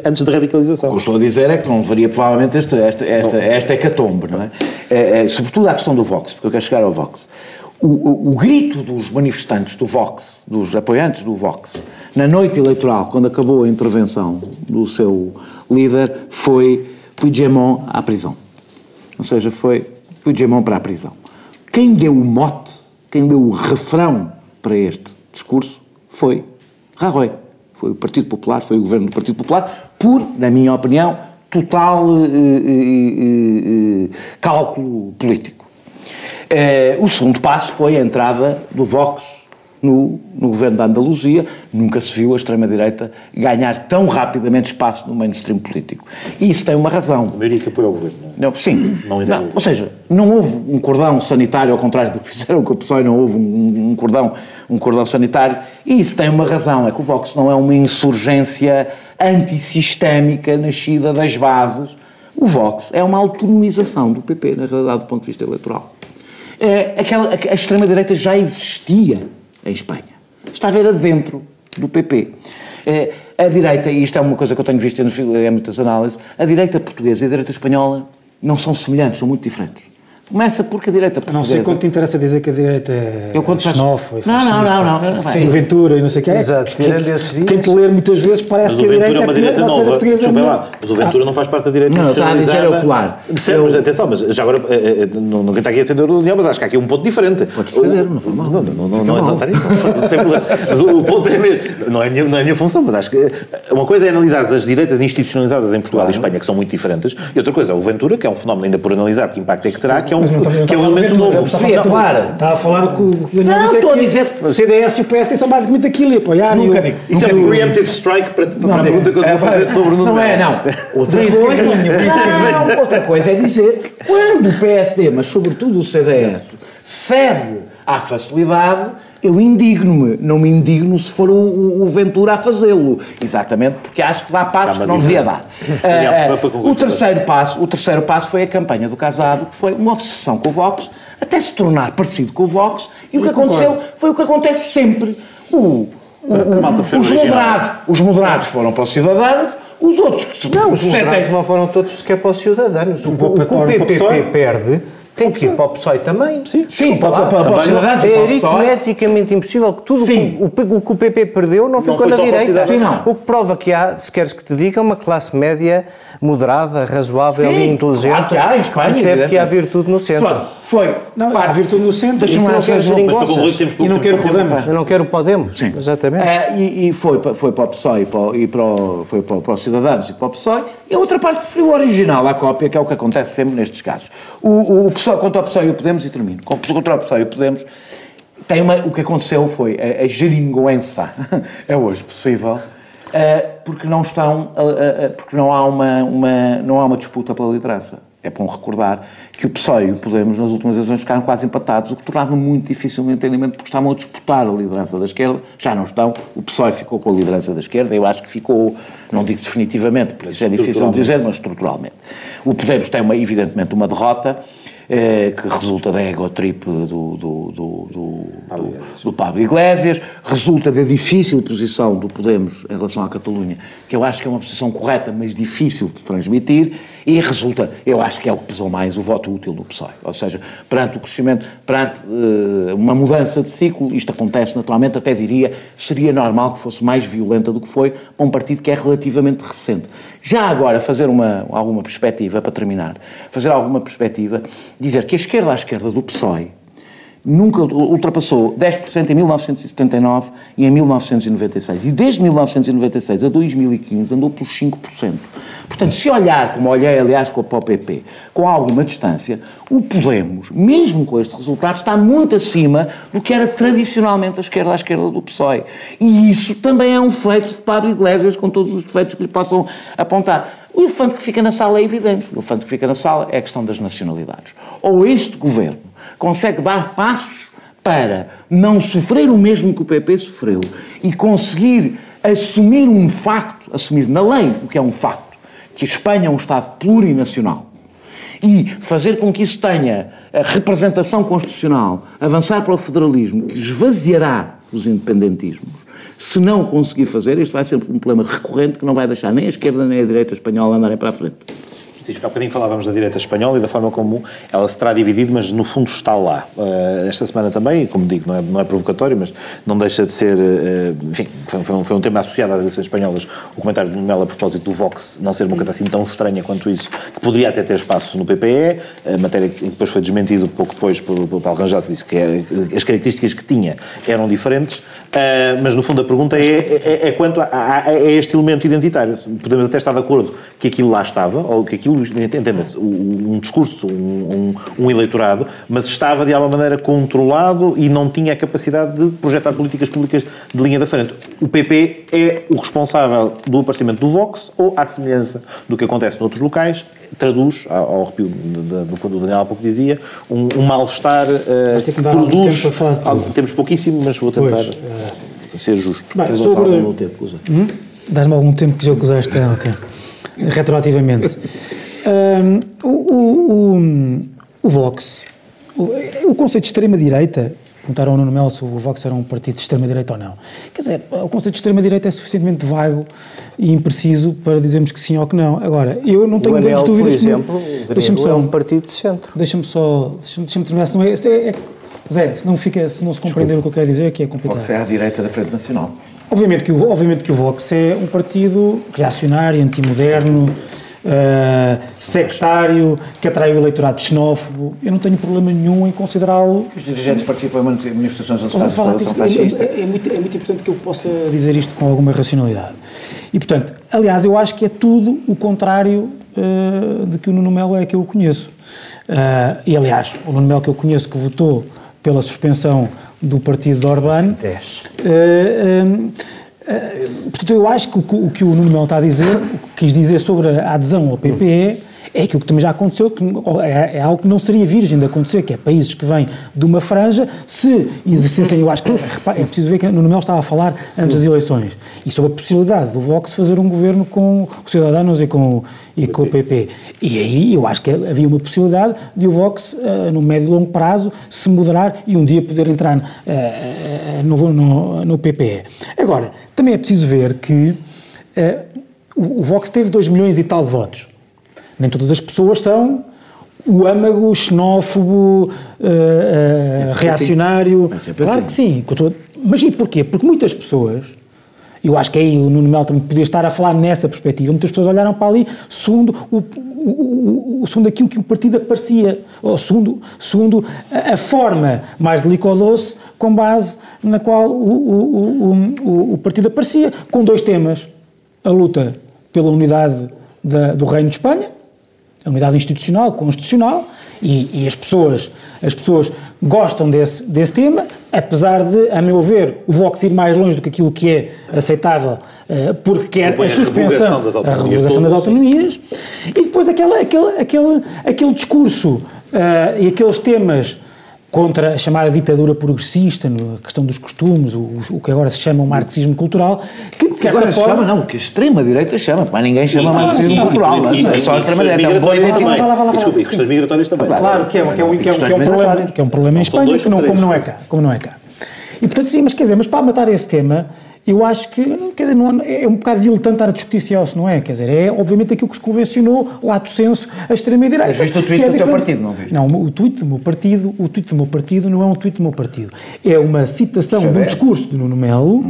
antes da radicalização. O que eu estou a dizer é que não deveria provavelmente esta, esta, esta, esta hecatombe, não é? É, é, Sobretudo à questão do Vox, porque eu quero chegar ao Vox. O, o- o grito dos manifestantes do Vox, dos apoiantes do Vox, na noite eleitoral, quando acabou a intervenção do seu líder, foi Puigdemont à prisão. Ou seja, foi Puigdemont para a prisão. Quem deu o mote, quem deu o refrão para este discurso foi Rajoy. Foi o Partido Popular, foi o governo do Partido Popular, por, na minha opinião, total eh, eh, eh, eh, cálculo político. Eh, o segundo passo foi a entrada do Vox no, no governo da Andaluzia. Nunca se viu a extrema-direita ganhar tão rapidamente espaço no mainstream político. E isso tem uma razão. A maioria que apoia o governo. não é? Não, sim. Não Não, ou seja, não houve um cordão sanitário, ao contrário do que fizeram com a PSOE, não houve um, um cordão, um cordão sanitário. E isso tem uma razão, é que o Vox não é uma insurgência antissistémica nascida das bases. O Vox é uma autonomização do PP, na realidade, do ponto de vista eleitoral. É, aquela, a extrema-direita já existia em Espanha. Está a ver adentro do PP. É, a direita, e isto é uma coisa que eu tenho visto em, em muitas análises, a direita portuguesa e a direita espanhola não são semelhantes, são muito diferentes. Começa porque a direita Não portuguesa... sei quanto te interessa dizer que a direita é Eu quando faço- xenófoba Não, não, não, não, não. Sim, Ventura e não sei o que. Exato, tirando esses dias- Quem te ler muitas vezes parece Mas que o a Ventura direita é uma direita a nossa nova. portuguesa não- lá. Mas o Ventura não faz parte da direita Não, estava a dizer é ocular. Certo, mas atenção, mas já agora, eh, eh, não, não está aqui a defender o Leão, mas acho que há aqui um ponto diferente. Podes defender, não foi mal. Não, não, não, não, não, não, está. Mas o, o ponto é mesmo, não é, a minha, não é função, mas acho que eh, uma coisa é analisar as direitas institucionalizadas em Portugal e Espanha, que são muito diferentes, e outra coisa é o Ventura, que é um fenómeno ainda por analisar, que impacto é que terá, que é um, que é um elemento novo. está a falar-. Está a falar o que o Não, estou a dizer- O CDS e o PSD são basicamente aquilo e apoiar. Nunca digo. Isso é um preemptive strike para, para a pergunta que eu estou a fazer sobre o Nuno Não é, não. Outra coisa, não, outra coisa é dizer que quando o PSD, mas sobretudo o CDS, cede à facilidade, eu indigno-me. Não me indigno se for o, o- o Ventura a fazê-lo. Exatamente, porque acho que dá passos que não devia dar. para concluir. o terceiro passo, o terceiro passo foi a campanha do Casado, que foi uma obsessão com o Vox, até se tornar parecido com o Vox, e o que aconteceu foi o que acontece sempre. O, o- os, moderados, os moderados foram para os cidadãos, os outros que se Não, os sete- moderados não foram todos sequer para os cidadãos. O, o, o o PPP perde tem que ir para o PSOE também. Sim, Sim, para, para, para, cidadãos, É aritmeticamente impossível que tudo Sim. o, o, o que o PP perdeu não ficou na direita. Sim, não. O que prova que há, se queres que te diga, uma classe média moderada, razoável Sim, e inteligente. claro que há, em Espanha, Percebe que há virtude no centro. Pronto, foi. Não, há virtude no centro. Deixa-me e lá quero geringonças. E não quero Podemos. Eu não quero Podemos. Exatamente. Eh, e, e foi, foi para o PSOE e para, o- e para, o- foi para, o- para os cidadãos e para o PSOE, e a outra parte preferiu o original à cópia, que é o que acontece sempre nestes casos. O, o, o PSOE, quanto ao PSOE e o Podemos, e termino, contra o PSOE e o Podemos, tem uma, o que aconteceu foi a, a geringonça, é hoje possível, porque não estão, a- a- porque não há uma, uma, não há uma disputa pela liderança. É bom recordar que o PSOE e o Podemos nas últimas eleições ficaram quase empatados, o que tornava muito difícil o entendimento porque estavam a disputar a liderança da esquerda, já não estão, o PSOE ficou com a liderança da esquerda, eu acho que ficou, não digo definitivamente, porque isso é difícil de dizer, mas estruturalmente. O Podemos tem uma, evidentemente uma derrota, eh, que resulta da ego trip do, do, do, do, do, do Pablo Iglesias, resulta da difícil posição do Podemos em relação à Catalunha, que eu acho que é uma posição correta, mas difícil de transmitir, e resulta, eu acho que é o que pesou mais, o voto útil do PSOE. Ou seja, perante o crescimento, perante eh, uma mudança de ciclo, isto acontece naturalmente, até diria, seria normal que fosse mais violenta do que foi para um partido que é relativamente recente. Já agora, fazer uma, alguma perspectiva, para terminar, fazer alguma perspectiva, dizer que a esquerda à esquerda do PSOE nunca ultrapassou 10% em 1979 e em 1996. E desde 1996 a 2015 andou pelos 5%. Portanto, se olhar, como olhei aliás com a POPP, com alguma distância, o Podemos, mesmo com este resultado, está muito acima do que era tradicionalmente a esquerda à esquerda do PSOE. E isso também é um feito de Pablo Iglesias, com todos os defeitos que lhe possam apontar. O elefante que fica na sala é evidente. O elefante que fica na sala é a questão das nacionalidades. Ou este governo consegue dar passos para não sofrer o mesmo que o PP sofreu e conseguir assumir um facto, assumir na lei o que é um facto, que a Espanha é um Estado plurinacional e fazer com que isso tenha a representação constitucional, avançar para o federalismo, que esvaziará os independentismos, se não conseguir fazer, este vai ser um problema recorrente que não vai deixar nem a esquerda nem a direita espanhola andarem para a frente. Francisco, há bocadinho falávamos da direita espanhola e da forma como ela se terá dividido, mas no fundo está lá. Uh, esta semana também, como digo, não é, não é provocatório, mas não deixa de ser, uh, enfim, foi, um, foi, um, tema associado às eleições espanholas, o comentário de Mel a propósito do Vox não ser uma coisa assim tão estranha quanto isso, que poderia até ter espaço no PPE, a matéria que depois foi desmentido pouco depois por, por Paulo Rangel, que disse que era, as características que tinha eram diferentes, uh, mas no fundo a pergunta é, é, é quanto a, a, a, este elemento identitário. Podemos até estar de acordo que aquilo lá estava, ou que aquilo entenda-se, um discurso, um, um, um, eleitorado, mas estava de alguma maneira controlado e não tinha a capacidade de projetar políticas públicas de linha da frente. O PP é o responsável do aparecimento do Vox ou, à semelhança do que acontece noutros locais, traduz, ao arrepio do que o Daniel há pouco dizia, um, um mal-estar, uh, que dar produz... tempo temos pouquíssimo, mas vou tentar Pois, uh, ser justo. Bem, sobre... Hum? Dás-me algum tempo que já usaste, ok. Retroativamente. Um, o, o, o, o, Vox, o, o conceito de extrema-direita, perguntaram ao Nuno Melo se o Vox era um partido de extrema-direita ou não. Quer dizer, o conceito de extrema-direita é suficientemente vago e impreciso para dizermos que sim ou que não. Agora, eu não tenho o grandes dúvidas... por exemplo, que deixa-me só, é um partido de centro. Deixa-me só... Deixa-me deixa terminar, senão é, é, é, Zé, se não, fica, se não se compreender Desculpa. o que eu quero dizer, que é complicado. Vox é à direita da Frente Nacional. Obviamente que o, obviamente que o Vox é um partido reacionário, antimoderno, uh, sectário, que atrai o eleitorado xenófobo. Eu não tenho problema nenhum em considerá-lo. Os dirigentes participam em manifestações onde são que é, fascista. é, é, muito, é muito importante que eu possa dizer isto com alguma racionalidade. E, portanto, aliás, eu acho que é tudo o contrário uh, de que o Nuno Melo é que eu conheço. Uh, e, aliás, o Nuno Melo que eu conheço que votou pela suspensão do partido de Orbán. 10. Uh, portanto, eu acho que o, que o Nuno Melo está a dizer, o que quis dizer sobre a adesão ao PPE, é aquilo que também já aconteceu, que é, é, algo que não seria virgem de acontecer, que é países que vêm de uma franja, se exercessem, eu acho que é preciso ver que Nuno Melo estava a falar antes das eleições, e sobre a possibilidade do Vox fazer um governo com os Cidadanos e com, e com o PP. E aí eu acho que havia uma possibilidade de o Vox, uh, no médio e longo prazo, se moderar e um dia poder entrar uh, uh, no, no, no PPE. Agora, também é preciso ver que o, o Vox teve 2 milhões e tal de votos. Nem todas as pessoas são o âmago xenófobo, uh, uh, reacionário. Assim. Claro que sim. Mas e porquê? Porque muitas pessoas, eu acho que aí o Nuno Melo também podia estar a falar nessa perspectiva. Muitas pessoas olharam para ali segundo, o, o, o, segundo aquilo que o partido aparecia, ou segundo, segundo a, a forma mais deliciosa com base na qual o, o, o, o, o partido aparecia, com dois temas. A luta pela unidade da- do Reino de Espanha, a unidade institucional, constitucional, e, e as, pessoas, as pessoas gostam desse, desse tema, apesar de, a meu ver, o Vox ir mais longe do que aquilo que é aceitável, eh, porque quer a suspensão, a revogação das autonomias, e depois aquela, aquele, aquele, aquele discurso eh, e aqueles temas contra a chamada ditadura progressista, no- a questão dos costumes, o, o que agora se chama o marxismo cultural, que de certa Agora se forma... chama, não, o que a extrema-direita chama, mas ninguém chama E- marxismo e- cultural, e- é? e- é só a extrema-direita, é um bom questões identificado. migratórias Vai lá, vai lá, também. Desculpe, e questões migratórias também. Claro que é, que é, um, que é, um, que é um problema, que é um problema em Espanha, que não, são como, não é cá, como não é cá. E portanto, sim, mas quer dizer, mas para matar esse tema, eu acho que, quer dizer, não, é um bocado diletante estar a discutir se é ou se não é, quer dizer, é obviamente aquilo que se convencionou, lato senso, a extrema-direita. Mas viste o tweet é do teu diferente. partido, não viste? Não, o tweet do meu partido, o tweet do meu partido não é um tweet do meu partido, é uma citação de um discurso de Nuno Melo,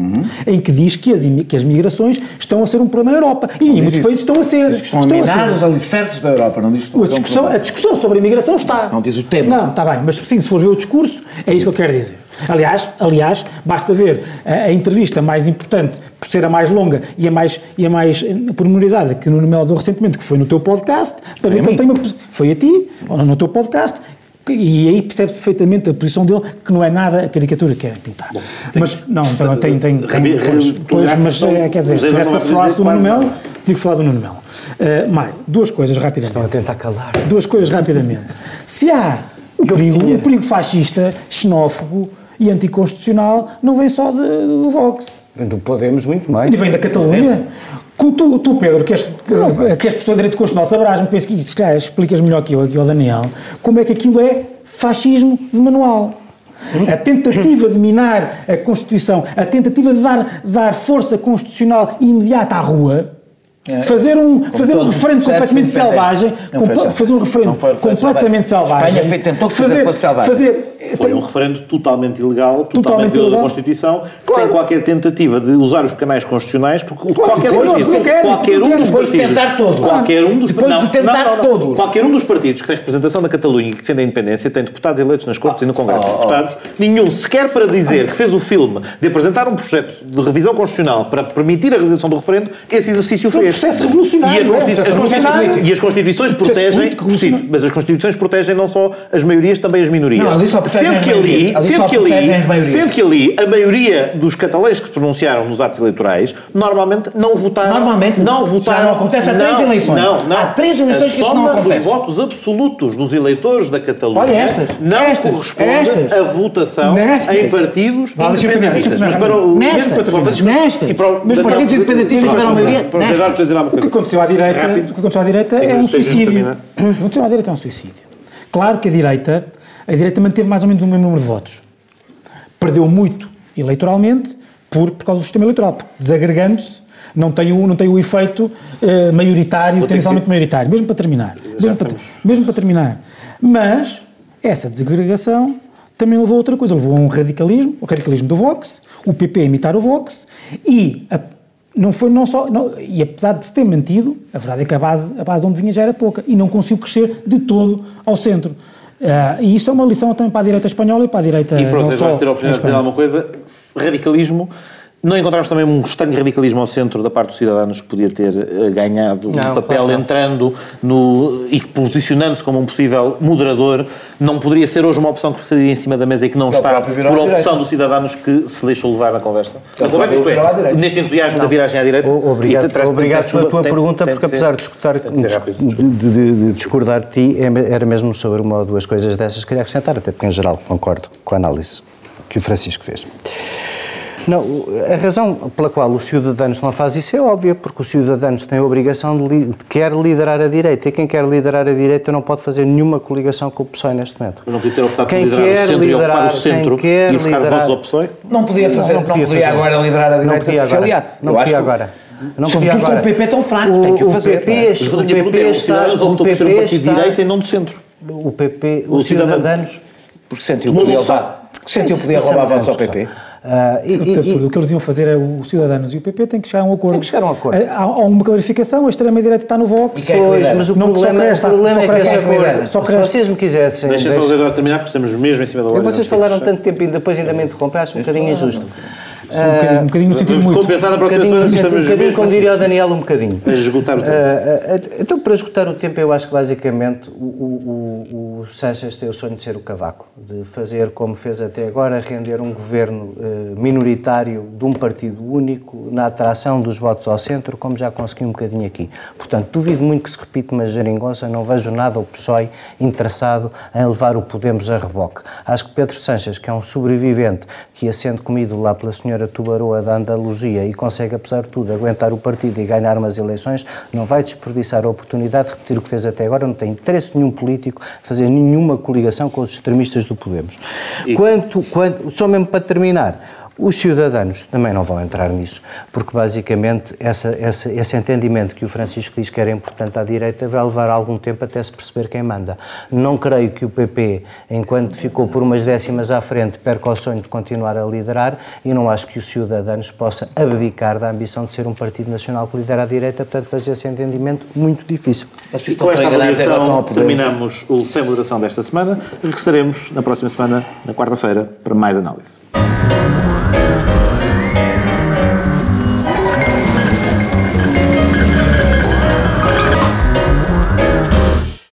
em que diz que as, que as migrações estão a ser um problema na Europa, e em muitos países estão a ser. Diz que estão a estão minar ser. os alicerces da Europa, não diz que estão A a discussão, a discussão sobre a imigração está. Não diz o tema. Não, está bem, mas sim, se for ver o discurso, é isso que eu quero dizer. Aliás, aliás basta ver a, a entrevista mais importante, por ser a mais longa e a mais, e a mais eh, pormenorizada que o Nuno Melo deu recentemente, que foi no teu podcast, para ver a que ele tem uma. Foi a ti, no teu podcast. E aí percebe perfeitamente a posição dele, que não é nada a caricatura que querem pintar. mas, não, então, tem, tem, tem, Rabi- pois, mas, é, quer dizer, que vai falar do Nuno Melo, tive que falar do Nuno Melo. Uh, duas coisas rapidamente. Estão a tentar calar. Duas coisas rapidamente. Se há o perigo, o perigo fascista, xenófobo e anticonstitucional, não vem só de- do Vox. Não podemos muito mais. E vem da Catalunha. Tu, tu, Pedro, que és, que és professor de Direito Constitucional, saberás-me, penso que calhar explicas melhor que eu, aqui ao Daniel, como é que aquilo é fascismo de manual. A tentativa de minar a Constituição, a tentativa de dar, dar força constitucional imediata à rua, fazer um, fazer um referendo completamente selvagem, Não compa- foi fazer um referendo completamente selvagem. Espanha fez- tentou que fazer- fosse selvagem. fazer- Foi um referendo totalmente ilegal, totalmente, Totalmente violador da ilegal. Constituição, Claro. sem qualquer tentativa de usar os canais constitucionais, porque qualquer sim, partido, não querem, qualquer um dos partidos, qualquer um dos Depois de não, tentar não, não, não. todo. qualquer um dos partidos que tem representação da Catalunha e que defende a independência tem deputados eleitos nas Cortes e no Congresso dos Deputados, nenhum sequer para dizer que fez o filme de apresentar um projeto de revisão constitucional para permitir a realização do referendo, esse exercício Foi fez. Processo revolucionário, E, é Constitu- processo as revolucionário. e as Constituições protegem, sim, mas as Constituições protegem não só as maiorias, também as minorias. Não, ali só sendo que ali, sendo que ali, sendo que ali a maioria dos catalães que se pronunciaram nos atos eleitorais normalmente não votaram. Normalmente, não já votaram. não acontece há três não, eleições. Não, não. Há três eleições a que isso não acontece. dos votos absolutos dos eleitores da Catalunha Olha estas, não estas, corresponde estas. à votação Nestas. em partidos independentistas. Mas para o mesmo Francisco- e para o- Mas partidos independentistas tiveram maioria para dizer alguma O que coisa. aconteceu à direita, Rápido. o que aconteceu à direita é um suicídio. O que aconteceu à direita é um suicídio. Claro que a direita, a direita manteve mais ou menos o mesmo número de votos. Perdeu muito eleitoralmente por, por causa do sistema eleitoral, porque desagregando-se não tem o, não tem o efeito eh, maioritário, ter que- tendencialmente maioritário. Mesmo para terminar. Mesmo para, mesmo para terminar. Mas essa desagregação também levou a outra coisa, levou a um radicalismo, o radicalismo do Vox, o PP a imitar o Vox e a- não foi não só, não- e apesar de se ter mantido, a verdade é que a base, a base onde vinha já era pouca e não conseguiu crescer de todo ao centro. Ah, e isso é uma lição também para a direita espanhola e para a direita E pronto, não só ter a oportunidade de dizer alguma coisa. Radicalismo. Não encontramos também um estranho radicalismo ao centro da parte dos cidadãos que podia ter eh, ganhado um Não, papel claro, não. entrando no, e posicionando-se como um possível moderador, não poderia ser hoje uma opção que estaria em cima da mesa e que não Ele está próprio virou por opção dos cidadãos que se deixou levar na conversa. Na Ele conversa, isto é, neste entusiasmo da viragem à direita. O- Obrigado, e te- traz- obrigado pela tua tem- pergunta, tem porque apesar de, rápido, de, de- de discordar de ti, é- era mesmo sobre uma ou duas coisas dessas que queria acrescentar, até porque em geral concordo com a análise que o Francisco fez. Não, o- a razão pela qual os Ciudadanos não faz isso é óbvia, porque os Ciudadanos têm a obrigação de, li, de quer liderar a direita, e quem quer liderar a direita não pode fazer nenhuma coligação com o PSOE neste momento. Mas não podia ter optado por Quem liderar quer o centro e ocupar liderar- o centro quem quer e buscar liderar- votos ao PSOE? Não podia fazer, não, podia, fazer. agora liderar a Não direita podia social, agora. aliás. Não Eu acho podia que- agora. Não Sobretudo podia com agora. o PP tão fraco, tem que o fazer. PP, não é? Mas o é, PP os cidadãos está, o optou por ser um PP partido de está, direita e não de centro. o PP, Os os cidadãos. cidadãos Porque sentiu que podia roubar, podia é votos ao PP. Ah, e- Sim, e- e- o que eles iam fazer é o Ciudadanos e o PP têm que chegar a um acordo. Tem que chegar a um acordo. Há, há uma clarificação, a extrema-direita está no Vox. é Pois, mas o Não, só problema, cresce, o problema só é que cresce. esse acordo, Só se cresce. vocês me quisessem... O deixem- Eduardo terminar, porque estamos mesmo em cima da hora. Eu, vocês falaram tanto tempo e depois ainda me interrompem, acho um bocadinho injusto. Um bocadinho, um bocadinho muito. compensar na Um próxima bocadinho, semana, um bocadinho mesmo como assim. diria o Daniel, um bocadinho. A esgotar o tempo. Ah, ah, então, para esgotar o tempo, eu acho que basicamente o, o, Sanches tem o sonho de ser o cavaco, de fazer como fez até agora, render um governo eh, minoritário de um partido único na atração dos votos ao centro, como já consegui um bocadinho aqui. Portanto, duvido muito que se repita uma geringonça, não vejo nada o PSOE interessado em levar o Podemos a reboque. Acho que Pedro Sanches, que é um sobrevivente que ia sendo comido lá pela senhora Tubaroa da Andaluzia e consegue, apesar de tudo, aguentar o partido e ganhar umas eleições, não vai desperdiçar a oportunidade de repetir o que fez até agora, não tem interesse nenhum político fazer nenhuma coligação com os extremistas do Podemos. Quanto, quanto, só mesmo para terminar, os cidadãos também não vão entrar nisso, porque basicamente essa, essa, esse entendimento que o Francisco diz que era importante à direita vai levar algum tempo até se perceber quem manda. Não creio que o PP, enquanto ficou por umas décimas à frente, perca o sonho de continuar a liderar e não acho que o Ciudadanos possa abdicar da ambição de ser um partido nacional que lidera a direita, portanto vejo esse entendimento muito difícil. E com esta avaliação terminamos o Sem Moderação desta semana. Regressaremos na próxima semana, na quarta-feira, para mais análise. Thank you.